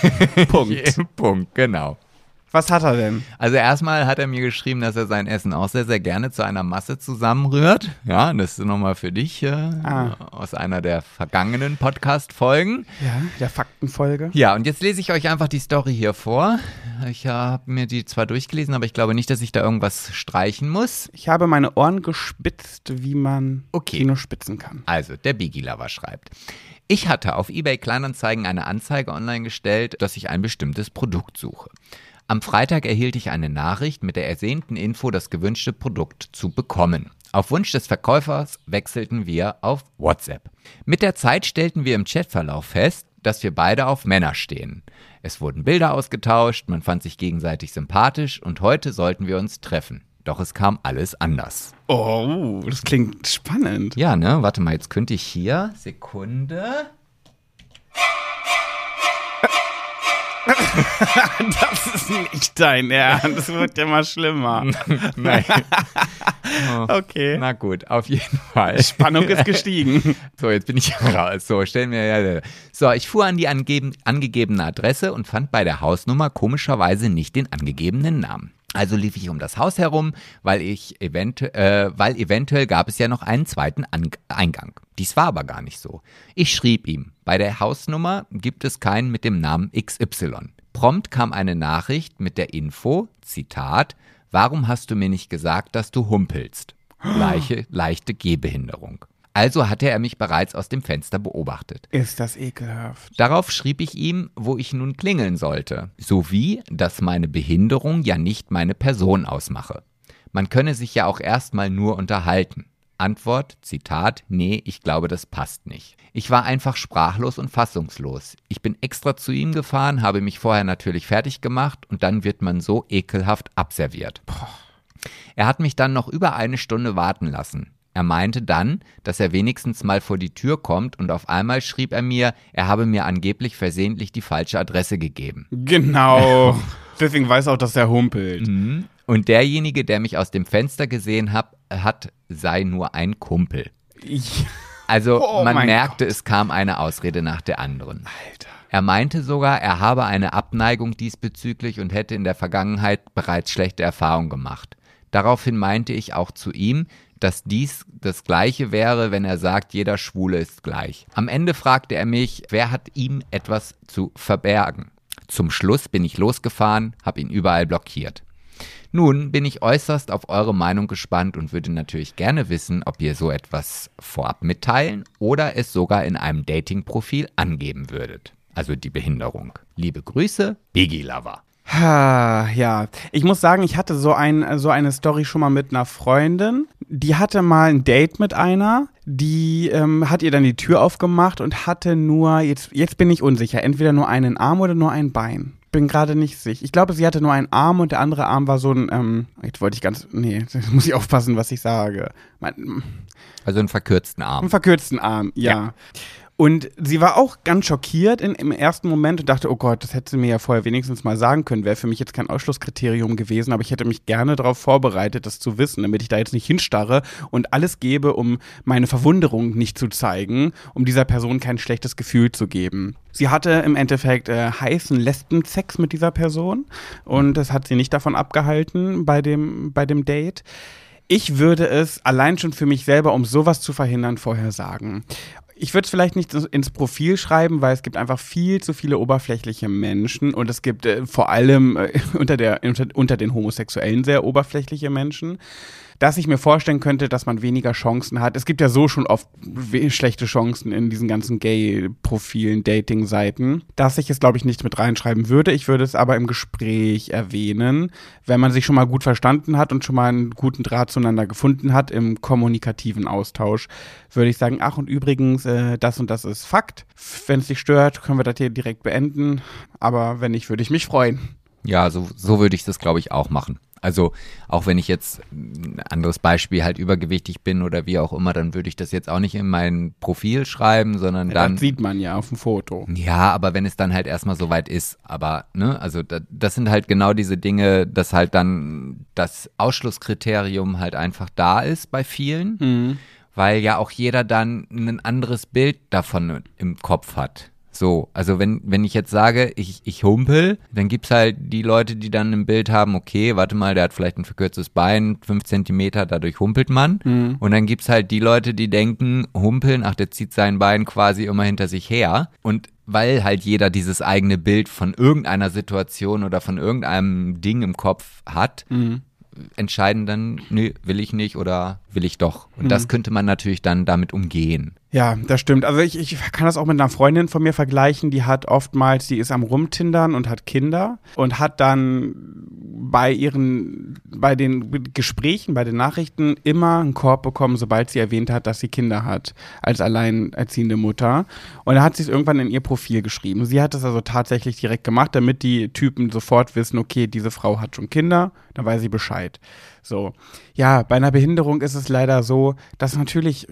Punkt. Punkt, genau. Was hat er denn? Also erstmal hat er mir geschrieben, dass er sein Essen auch sehr, sehr gerne zu einer Masse zusammenrührt. Ja, das ist nochmal für dich äh, Ah. aus einer der vergangenen Podcast-Folgen. Ja, der Faktenfolge. Ja, und jetzt lese ich euch einfach die Story hier vor. Ich habe mir die zwar durchgelesen, aber ich glaube nicht, dass ich da irgendwas streichen muss. Ich habe meine Ohren gespitzt, wie man Okay. Kino spitzen kann. Also, der Biggie Lover schreibt. Ich hatte auf eBay Kleinanzeigen eine Anzeige online gestellt, dass ich ein bestimmtes Produkt suche. Am Freitag erhielt ich eine Nachricht mit der ersehnten Info, das gewünschte Produkt zu bekommen. Auf Wunsch des Verkäufers wechselten wir auf WhatsApp. Mit der Zeit stellten wir im Chatverlauf fest, dass wir beide auf Männer stehen. Es wurden Bilder ausgetauscht, man fand sich gegenseitig sympathisch und heute sollten wir uns treffen. Doch es kam alles anders. Oh, das klingt spannend. Ja, ne? Warte mal, jetzt könnte ich hier. Sekunde. [laughs] Das ist nicht dein Ernst. Das wird ja mal schlimmer. [laughs] Nein. [laughs] Okay. Na gut, auf jeden Fall. Spannung ist gestiegen. So, jetzt bin ich raus. So, stellen wir ja. So, ich fuhr an die angeben, angegebene Adresse und fand bei der Hausnummer komischerweise nicht den angegebenen Namen. Also lief ich um das Haus herum, weil ich eventu äh, weil eventuell gab es ja noch einen zweiten an Eingang. Dies war aber gar nicht so. Ich schrieb ihm, bei der Hausnummer gibt es keinen mit dem Namen XY. Prompt kam eine Nachricht mit der Info, Zitat, warum hast du mir nicht gesagt, dass du humpelst? Gleiche, leichte Gehbehinderung. Also hatte er mich bereits aus dem Fenster beobachtet. Ist das ekelhaft. Darauf schrieb ich ihm, wo ich nun klingeln sollte, sowie, dass meine Behinderung ja nicht meine Person ausmache. Man könne sich ja auch erstmal nur unterhalten. Antwort, Zitat, nee, ich glaube, das passt nicht. Ich war einfach sprachlos und fassungslos. Ich bin extra zu ihm gefahren, habe mich vorher natürlich fertig gemacht und dann wird man so ekelhaft abserviert. Er hat mich dann noch über eine Stunde warten lassen. Er meinte dann, dass er wenigstens mal vor die Tür kommt und auf einmal schrieb er mir, er habe mir angeblich versehentlich die falsche Adresse gegeben. Genau. [laughs] Deswegen weiß auch, dass er humpelt. Und derjenige, der mich aus dem Fenster gesehen hab, hat, sei nur ein Kumpel. Ich, Also Oh man merkte, es kam eine Ausrede nach der anderen. Alter. Er meinte sogar, er habe eine Abneigung diesbezüglich und hätte in der Vergangenheit bereits schlechte Erfahrungen gemacht. Daraufhin meinte ich auch zu ihm, dass dies das gleiche wäre, wenn er sagt, jeder Schwule ist gleich. Am Ende fragte er mich, wer hat ihm etwas zu verbergen. Zum Schluss bin ich losgefahren, habe ihn überall blockiert. Nun bin ich äußerst auf eure Meinung gespannt und würde natürlich gerne wissen, ob ihr so etwas vorab mitteilen oder es sogar in einem Dating-Profil angeben würdet. Also die Behinderung. Liebe Grüße, Biggie Lover. Ja, ich muss sagen, ich hatte so, ein, so eine Story schon mal mit einer Freundin. Die hatte mal ein Date mit einer, die ähm, hat ihr dann die Tür aufgemacht und hatte nur, jetzt, jetzt bin ich unsicher, entweder nur einen Arm oder nur ein Bein. Bin gerade nicht sicher. Ich glaube, sie hatte nur einen Arm und der andere Arm war so ein, ähm, jetzt wollte ich ganz, nee, [laughs] jetzt muss ich aufpassen, was ich sage. Mein, Also einen verkürzten einen Arm. verkürzten Arm, ja. Ja. Und sie war auch ganz schockiert in, im ersten Moment und dachte, oh Gott, das hätte sie mir ja vorher wenigstens mal sagen können. Wäre für mich jetzt kein Ausschlusskriterium gewesen, aber ich hätte mich gerne darauf vorbereitet, das zu wissen, damit ich da jetzt nicht hinstarre und alles gebe, um meine Verwunderung nicht zu zeigen, um dieser Person kein schlechtes Gefühl zu geben. Sie hatte im Endeffekt äh, heißen Lesbensex mit dieser Person und das hat sie nicht davon abgehalten bei dem, bei dem Date. Ich würde es allein schon für mich selber, um sowas zu verhindern, vorher sagen. Ich würde es vielleicht nicht ins Profil schreiben, weil es gibt einfach viel zu viele oberflächliche Menschen und es gibt äh, vor allem äh, [laughs] unter, der, unter, unter den Homosexuellen sehr oberflächliche Menschen. Dass ich mir vorstellen könnte, dass man weniger Chancen hat. Es gibt ja so schon oft schlechte Chancen in diesen ganzen Gay-Profilen, Dating-Seiten, dass ich es, glaube ich, nicht mit reinschreiben würde. Ich würde es aber im Gespräch erwähnen, wenn man sich schon mal gut verstanden hat und schon mal einen guten Draht zueinander gefunden hat im kommunikativen Austausch, würde ich sagen, ach und übrigens, äh, das und das ist Fakt. Wenn es dich stört, können wir das hier direkt beenden. Aber wenn nicht, würde ich mich freuen. Ja, so, so würde ich das, glaube ich, auch machen. Also auch wenn ich jetzt ein anderes Beispiel halt übergewichtig bin oder wie auch immer, dann würde ich das jetzt auch nicht in mein Profil schreiben, sondern dann. das sieht man ja auf dem Foto. Ja, aber wenn es dann halt erstmal soweit ist, aber, ne, also da, das sind halt genau diese Dinge, dass halt dann das Ausschlusskriterium halt einfach da ist bei vielen, Mhm. weil ja auch jeder dann ein anderes Bild davon im Kopf hat. So, also wenn, wenn ich jetzt sage, ich, ich humpel, dann gibt's halt die Leute, die dann im Bild haben, okay, warte mal, der hat vielleicht ein verkürztes Bein, fünf Zentimeter, dadurch humpelt man. Mhm. Und dann gibt's halt die Leute, die denken, humpeln, ach, der zieht sein Bein quasi immer hinter sich her. Und weil halt jeder dieses eigene Bild von irgendeiner Situation oder von irgendeinem Ding im Kopf hat, Mhm. entscheiden dann, nö, will ich nicht oder will ich doch. Und Mhm. das könnte man natürlich dann damit umgehen. Ja, das stimmt. Also ich, ich kann das auch mit einer Freundin von mir vergleichen, die hat oftmals, die ist am Rumtindern und hat Kinder und hat dann bei ihren, bei den Gesprächen, bei den Nachrichten immer einen Korb bekommen, sobald sie erwähnt hat, dass sie Kinder hat, als alleinerziehende Mutter. Und da hat sie es irgendwann in ihr Profil geschrieben. Sie hat das also tatsächlich direkt gemacht, damit die Typen sofort wissen, okay, diese Frau hat schon Kinder, dann weiß sie Bescheid. So. Ja, bei einer Behinderung ist es leider so, dass natürlich,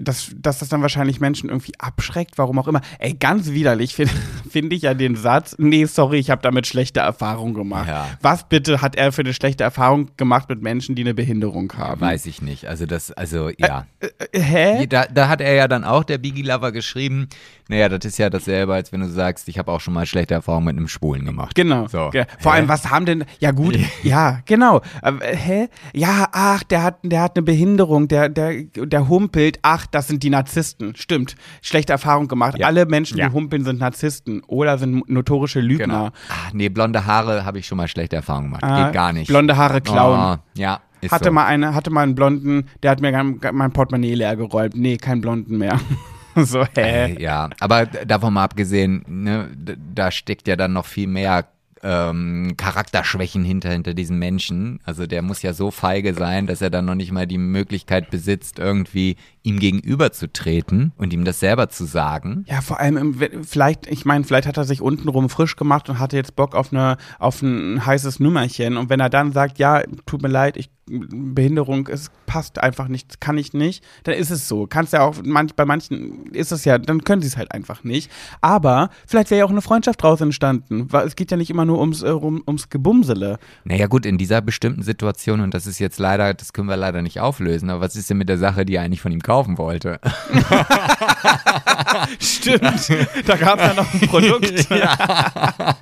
dass, dass das dann wahrscheinlich Menschen irgendwie abschreckt, warum auch immer. Ey, ganz widerlich [laughs] finde find ich ja den Satz, nee, sorry, ich habe damit schlechte Erfahrungen gemacht. Ja. Was bitte hat er für eine schlechte Erfahrung gemacht mit Menschen, die eine Behinderung haben? Weiß ich nicht. Also das, also ja. Äh, hä? Da, da hat er ja dann auch, der Biggie Lover, geschrieben, naja, das ist ja dasselbe, als wenn du sagst, ich habe auch schon mal schlechte Erfahrungen mit einem Schwulen gemacht. Genau. So. Vor Hä? allem, was haben denn, ja gut, [laughs] ja, genau. Äh, hä? Ja, ach, der hat, der hat eine Behinderung, der, der, der humpelt, ach, das sind die Narzissten. Stimmt. Schlechte Erfahrung gemacht. Ja. Alle Menschen, Ja. die humpeln, sind Narzissten oder sind notorische Lügner. Genau. Ah, nee, blonde Haare habe ich schon mal schlechte Erfahrungen gemacht. Ah, Geht gar nicht. Blonde Haare klauen. Oh, ja, ist hatte so. mal eine, hatte mal einen blonden, der hat mir mein, mein Portemonnaie leer geräumt. Nee, kein blonden mehr. [laughs] so, hä? Äh, Ja, aber davon mal abgesehen, ne, da steckt ja dann noch viel mehr ähm, Charakterschwächen hinter, hinter diesem Menschen. Also der muss ja so feige sein, dass er dann noch nicht mal die Möglichkeit besitzt, irgendwie ihm gegenüberzutreten und ihm das selber zu sagen. Ja, vor allem, im, vielleicht, ich meine, vielleicht hat er sich untenrum frisch gemacht und hatte jetzt Bock auf, eine, auf ein heißes Nummerchen. Und wenn er dann sagt, ja, tut mir leid, ich, Behinderung, es passt einfach nicht, kann ich nicht, dann ist es so. Kannst ja auch, manch, bei manchen ist es ja, dann können sie es halt einfach nicht. Aber vielleicht wäre ja auch eine Freundschaft draus entstanden. Es geht ja nicht immer nur ums, äh, um, ums Gebumsele. Naja gut, in dieser bestimmten Situation, und das ist jetzt leider, das können wir leider nicht auflösen, aber was ist denn mit der Sache, die er eigentlich von ihm kaufen wollte? [laughs] Stimmt. da gab es ja noch ein Produkt. [laughs]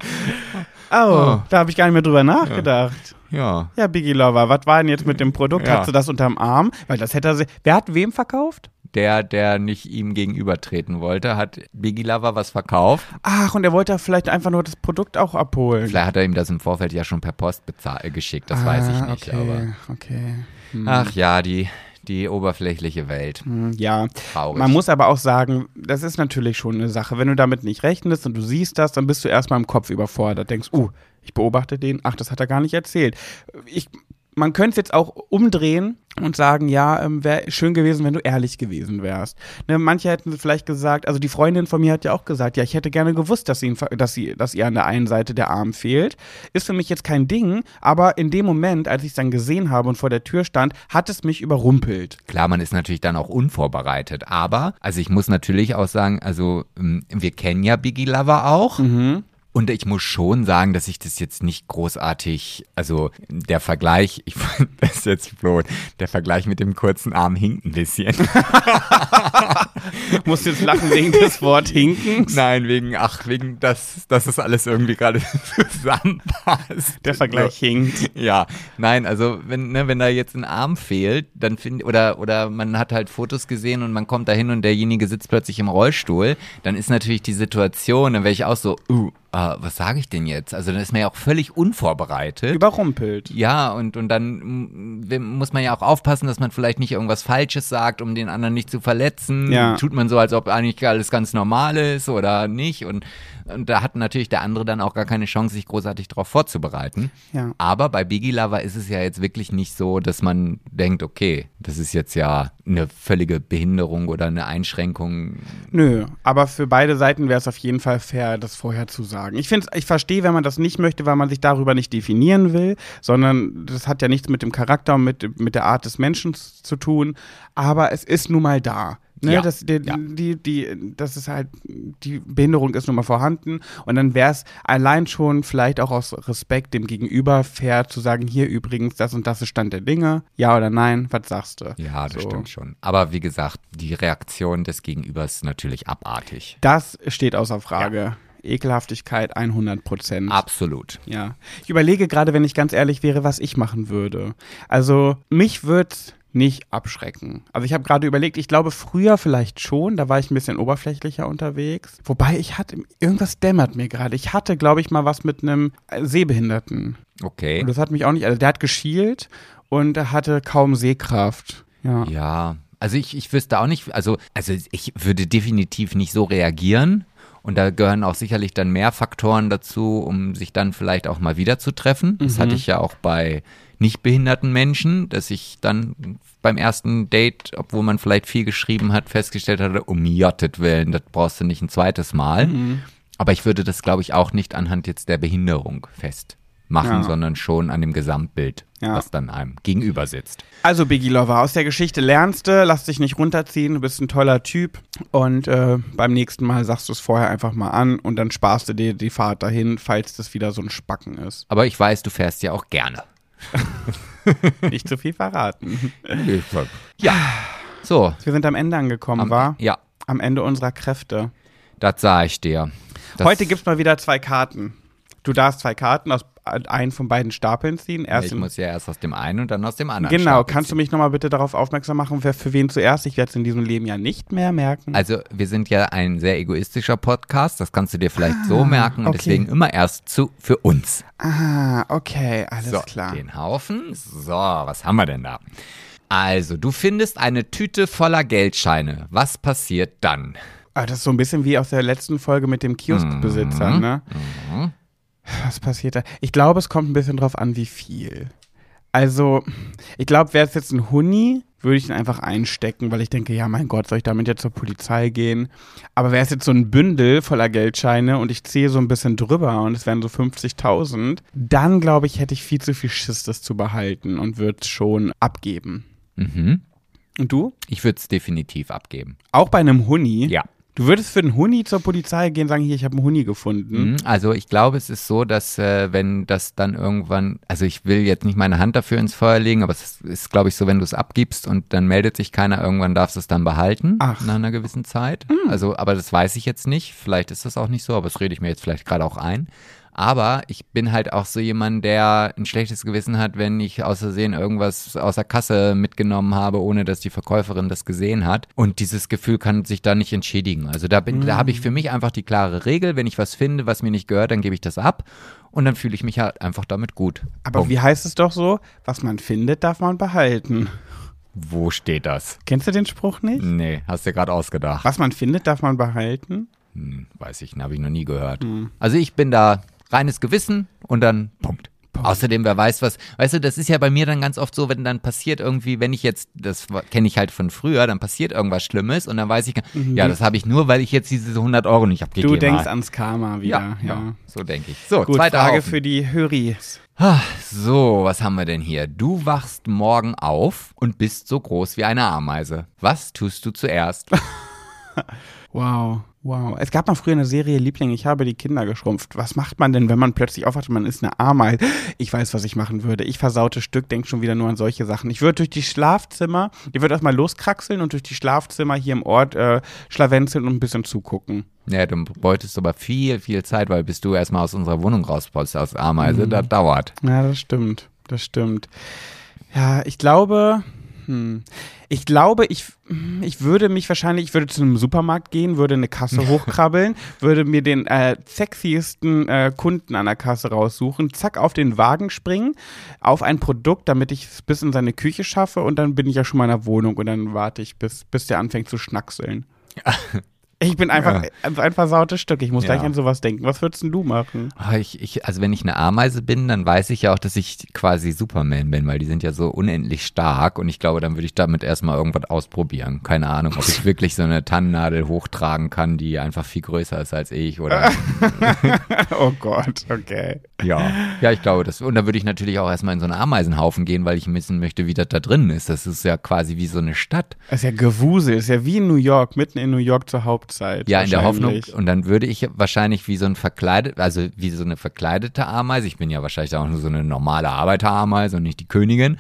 Oh, da habe ich gar nicht mehr drüber nachgedacht. Ja. Ja, Biggie Lover, was war denn jetzt mit dem Produkt? Ja. Hast du das unterm Arm? Weil das hätte er. Wer hat wem verkauft? Der, der nicht ihm gegenübertreten wollte, hat Biggie Lover was verkauft. Ach, und er wollte vielleicht einfach nur das Produkt auch abholen. Vielleicht hat er ihm das im Vorfeld ja schon per Post bezahl- äh, geschickt, das weiß ich Ah, nicht. Okay, Aber okay. ach ja, die, die oberflächliche Welt. Hm, Ja, Traurig. man muss aber auch sagen, das ist natürlich schon eine Sache. Wenn du damit nicht rechnest und du siehst das, dann bist du erstmal im Kopf überfordert. Denkst, uh, ich beobachte den, ach, das hat er gar nicht erzählt. Ich, man könnte es jetzt auch umdrehen und sagen, ja, ähm, wäre schön gewesen, wenn du ehrlich gewesen wärst. Ne, manche hätten vielleicht gesagt, also die Freundin von mir hat ja auch gesagt, ja, ich hätte gerne gewusst, dass, sie, ihn dass, sie, dass ihr an der einen Seite der Arm fehlt. Ist für mich jetzt kein Ding, aber in dem Moment, als ich es dann gesehen habe und vor der Tür stand, hat es mich überrumpelt. Klar, man ist natürlich dann auch unvorbereitet. Aber, also ich muss natürlich auch sagen, also ähm, wir kennen ja Biggie Lover auch. Mhm. Und ich muss schon sagen, dass ich das jetzt nicht großartig, also der Vergleich, ich [laughs] das ist jetzt blöd, der Vergleich mit dem kurzen Arm hinkt ein bisschen. [laughs] Musst jetzt lachen wegen des Wort hinken. Nein, wegen, ach, wegen, dass, dass das alles irgendwie gerade [laughs] zusammenpasst. Der Vergleich hinkt. Ja, nein, also wenn, ne, wenn da jetzt ein Arm fehlt, dann finde oder oder man hat halt Fotos gesehen und man kommt da hin und derjenige sitzt plötzlich im Rollstuhl, dann ist natürlich die Situation, dann wäre ich auch so, uh, äh, was sage ich denn jetzt? Also dann ist man ja auch völlig unvorbereitet. Überrumpelt. Ja, und, und dann muss man ja auch aufpassen, dass man vielleicht nicht irgendwas Falsches sagt, um den anderen nicht zu verletzen. Ja. Tut man so, als ob eigentlich alles ganz normal ist oder nicht. Und, und da hat natürlich der andere dann auch gar keine Chance, sich großartig darauf vorzubereiten. Ja. Aber bei Biggie Lover ist es ja jetzt wirklich nicht so, dass man denkt, okay, das ist jetzt ja eine völlige Behinderung oder eine Einschränkung. Nö, aber für beide Seiten wäre es auf jeden Fall fair, das vorher zu sagen. Ich finde, ich verstehe, wenn man das nicht möchte, weil man sich darüber nicht definieren will, sondern das hat ja nichts mit dem Charakter und mit, mit der Art des Menschen zu tun. Aber es ist nun mal da. Ne, Ja, das, die, ja. die, die, das ist halt, die Behinderung ist nun mal vorhanden und dann wäre es allein schon vielleicht auch aus Respekt dem Gegenüber fair zu sagen, hier übrigens, das und das ist Stand der Dinge, ja oder nein, was sagst du? Ja, das So. stimmt schon. Aber wie gesagt, die Reaktion des Gegenübers ist natürlich abartig. Das steht außer Frage. Ekelhaftigkeit 100 Prozent. Absolut. Ja. Ich überlege gerade, wenn ich ganz ehrlich wäre, was ich machen würde. Also, mich würde nicht abschrecken. Also ich habe gerade überlegt, ich glaube früher vielleicht schon, da war ich ein bisschen oberflächlicher unterwegs. Wobei ich hatte, irgendwas dämmert mir gerade. Ich hatte, glaube ich, mal was mit einem Sehbehinderten. Okay. Und das hat mich auch nicht, also der hat geschielt und er hatte kaum Sehkraft. Ja. Ja, also ich, ich wüsste auch nicht, also, also ich würde definitiv nicht so reagieren. Und da gehören auch sicherlich dann mehr Faktoren dazu, um sich dann vielleicht auch mal wieder zu treffen. Das hatte ich ja auch bei nicht behinderten Menschen, dass ich dann beim ersten Date, obwohl man vielleicht viel geschrieben hat, festgestellt hatte, um Jottet willen, das brauchst du nicht ein zweites Mal. Aber ich würde das, glaube ich, auch nicht anhand jetzt der Behinderung festmachen, Ja. sondern schon an dem Gesamtbild, Ja. was dann einem gegenüber sitzt. Also Biggie Lover, aus der Geschichte lernst du, lass dich nicht runterziehen, du bist ein toller Typ und äh, beim nächsten Mal sagst du es vorher einfach mal an und dann sparst du dir die Fahrt dahin, falls das wieder so ein Spacken ist. Aber ich weiß, du fährst ja auch gerne. [laughs] Nicht zu viel verraten. Ja. So. Wir sind am Ende angekommen, Am, war? ja, Am Ende unserer Kräfte. das sah ich dir. Das, Heute gibt's mal wieder zwei Karten. Du darfst zwei Karten aus einen von beiden Stapeln ziehen. Erst ich muss ja erst aus dem einen und dann aus dem anderen. genau, Stapel kannst du ziehen. mich nochmal bitte darauf aufmerksam machen, wer für wen zuerst? Ich werde es in diesem Leben ja nicht mehr merken. Also, wir sind ja ein sehr egoistischer Podcast, das kannst du dir vielleicht so merken und okay. deswegen immer erst zu für uns. ah, okay, alles so, klar. den Haufen. So, was haben wir denn da? Also, du findest eine Tüte voller Geldscheine. Was passiert dann? Ah, das ist so ein bisschen wie aus der letzten Folge mit dem Kioskbesitzer, Mhm. ne? Was passiert da? Ich glaube, es kommt ein bisschen drauf an, wie viel. Also, ich glaube, wäre es jetzt ein Huni, würde ich ihn einfach einstecken, weil ich denke, ja, mein Gott, soll ich damit jetzt zur Polizei gehen? Aber wäre es jetzt so ein Bündel voller Geldscheine und ich ziehe so ein bisschen drüber und es wären so 50.000, dann glaube ich, hätte ich viel zu viel Schiss, das zu behalten und würde es schon abgeben. Mhm. Und du? Ich würde es definitiv abgeben. Auch bei einem Huni? Ja. Du würdest für einen Huni zur Polizei gehen und sagen, hier, ich habe einen Huni gefunden. Mhm, Also ich glaube, es ist so, dass äh, wenn das dann irgendwann, also ich will jetzt nicht meine Hand dafür ins Feuer legen, aber es ist, glaube ich, so, wenn du es abgibst und dann meldet sich keiner, irgendwann darfst du es dann behalten Ach. nach einer gewissen Zeit. Also, aber das weiß ich jetzt nicht. Vielleicht ist das auch nicht so, aber das rede ich mir jetzt vielleicht gerade auch ein. Aber ich bin halt auch so jemand, der ein schlechtes Gewissen hat, wenn ich aus Versehen irgendwas aus der Kasse mitgenommen habe, ohne dass die Verkäuferin das gesehen hat. Und dieses Gefühl kann sich da nicht entschädigen. Also da bin, da habe ich für mich einfach die klare Regel, wenn ich was finde, was mir nicht gehört, dann gebe ich das ab. Und dann fühle ich mich halt einfach damit gut. Aber Punkt. wie heißt es doch so? Was man findet, darf man behalten. Wo steht das? Kennst du den Spruch nicht? Nee, hast du gerade ausgedacht. Was man findet, darf man behalten. Hm, weiß ich, habe ich noch nie gehört. Also ich bin da reines Gewissen und dann Punkt. Außerdem, wer weiß was, weißt du, das ist ja bei mir dann ganz oft so, wenn dann passiert irgendwie, wenn ich jetzt, das kenne ich halt von früher, dann passiert irgendwas Schlimmes und dann weiß ich, ja, das habe ich nur, weil ich jetzt diese 100 Euro nicht abgegeben Du denkst habe. ans Karma ja, wieder. ja, Ja. so denke ich. So, Gut, zweite Frage Haufen. für die Höris. Ah, So, was haben wir denn hier? Du wachst morgen auf und bist so groß wie eine Ameise. Was tust du zuerst? [laughs] Wow, wow. Es gab mal früher eine Serie Liebling, ich habe die Kinder geschrumpft. Was macht man denn, wenn man plötzlich aufwacht und man ist eine Ameise? Ich weiß, was ich machen würde. Ich versaute Stück, denk schon wieder nur an solche Sachen. Ich würde durch die Schlafzimmer, ich würde erstmal loskraxeln und durch die Schlafzimmer hier im Ort äh, schlawenzeln und ein bisschen zugucken. Ja, du beutest aber viel, viel Zeit, weil bis du erstmal aus unserer Wohnung rauspost als Ameise, das dauert. Ja, das stimmt. Das stimmt. Ja, ich glaube, hm, Ich glaube, ich, ich würde mich wahrscheinlich, ich würde zu einem Supermarkt gehen, würde eine Kasse [laughs] hochkrabbeln, würde mir den äh, sexiesten äh, Kunden an der Kasse raussuchen, zack, auf den Wagen springen, auf ein Produkt, damit ich es bis in seine Küche schaffe und dann bin ich ja schon mal in der Wohnung und dann warte ich, bis, bis der anfängt zu schnackseln. [laughs] Ich bin einfach ein versautes Stück. Ich muss Ja. gleich an sowas denken. Was würdest denn du machen? Ah, Ich, ich, also wenn ich eine Ameise bin, dann weiß ich ja auch, dass ich quasi Superman bin, weil die sind ja so unendlich stark und ich glaube, dann würde ich damit erstmal irgendwas ausprobieren. Keine Ahnung, ob ich wirklich so eine Tannennadel hochtragen kann, die einfach viel größer ist als ich oder [laughs] [laughs] Oh Gott, okay. Ja. Ja, ich glaube, das und dann würde ich natürlich auch erstmal in so einen Ameisenhaufen gehen, weil ich wissen möchte, wie das da drin ist. Das ist ja quasi wie so eine Stadt. Das ist ja Gewusel, ist ja wie in New York, mitten in New York zur Hauptzeit. Ja, in der Hoffnung. Und dann würde ich wahrscheinlich wie so ein verkleidet, also wie so eine verkleidete Ameise. Ich bin ja wahrscheinlich auch nur so eine normale Arbeiterameise und nicht die Königin.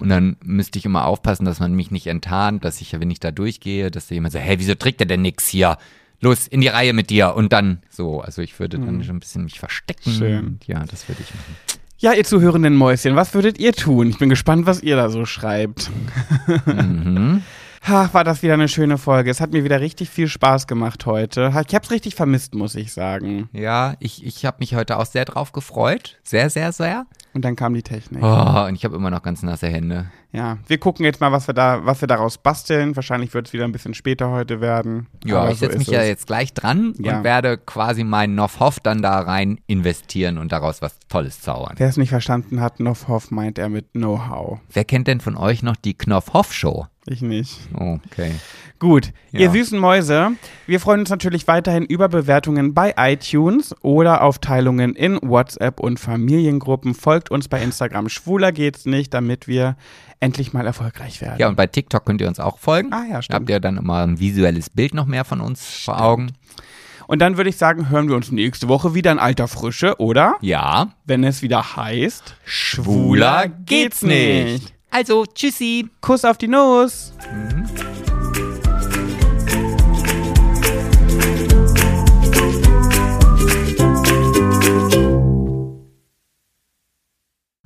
Und dann müsste ich immer aufpassen, dass man mich nicht enttarnt, dass ich, wenn ich da durchgehe, dass da jemand sagt, hey, wieso trägt der denn nix hier? Los, in die Reihe mit dir. Und dann so. Also ich würde dann schon ein bisschen mich verstecken. Schön. Und ja, das würde ich machen. Ja, ihr zuhörenden Mäuschen, was würdet ihr tun? Ich bin gespannt, was ihr da so schreibt. Mhm. [laughs] Ach, war das wieder eine schöne Folge. Es hat mir wieder richtig viel Spaß gemacht heute. Ich hab's richtig vermisst, muss ich sagen. Ja, ich, ich habe mich heute auch sehr drauf gefreut. Sehr, sehr, sehr. Und dann kam die Technik. Oh, und ich habe immer noch ganz nasse Hände. Ja, wir gucken jetzt mal, was wir da, was wir daraus basteln. Wahrscheinlich wird es wieder ein bisschen später heute werden. Ja, Aber ich so setze mich ja es. jetzt gleich dran Ja. und werde quasi meinen Novhoff dann da rein investieren und daraus was Tolles zaubern. Wer es nicht verstanden hat, Novhoff meint er mit Know-how. Wer kennt denn von euch noch die Knopfhoff-Show? Ich nicht. Okay. Gut, Ja. ihr süßen Mäuse, wir freuen uns natürlich weiterhin über Bewertungen bei iTunes oder auf Teilungen in WhatsApp und Familiengruppen. Folgt uns bei Instagram. Schwuler geht's nicht, damit wir endlich mal erfolgreich werden. Ja, und bei TikTok könnt ihr uns auch folgen. Ah ja, Da stimmt. habt ihr dann immer ein visuelles Bild noch mehr von uns vor Augen. Und dann würde ich sagen, hören wir uns nächste Woche wieder in alter Frische, oder? Ja. Wenn es wieder heißt, Schwuler geht's nicht. Also, tschüssi. Kuss auf die Nuss. Mhm.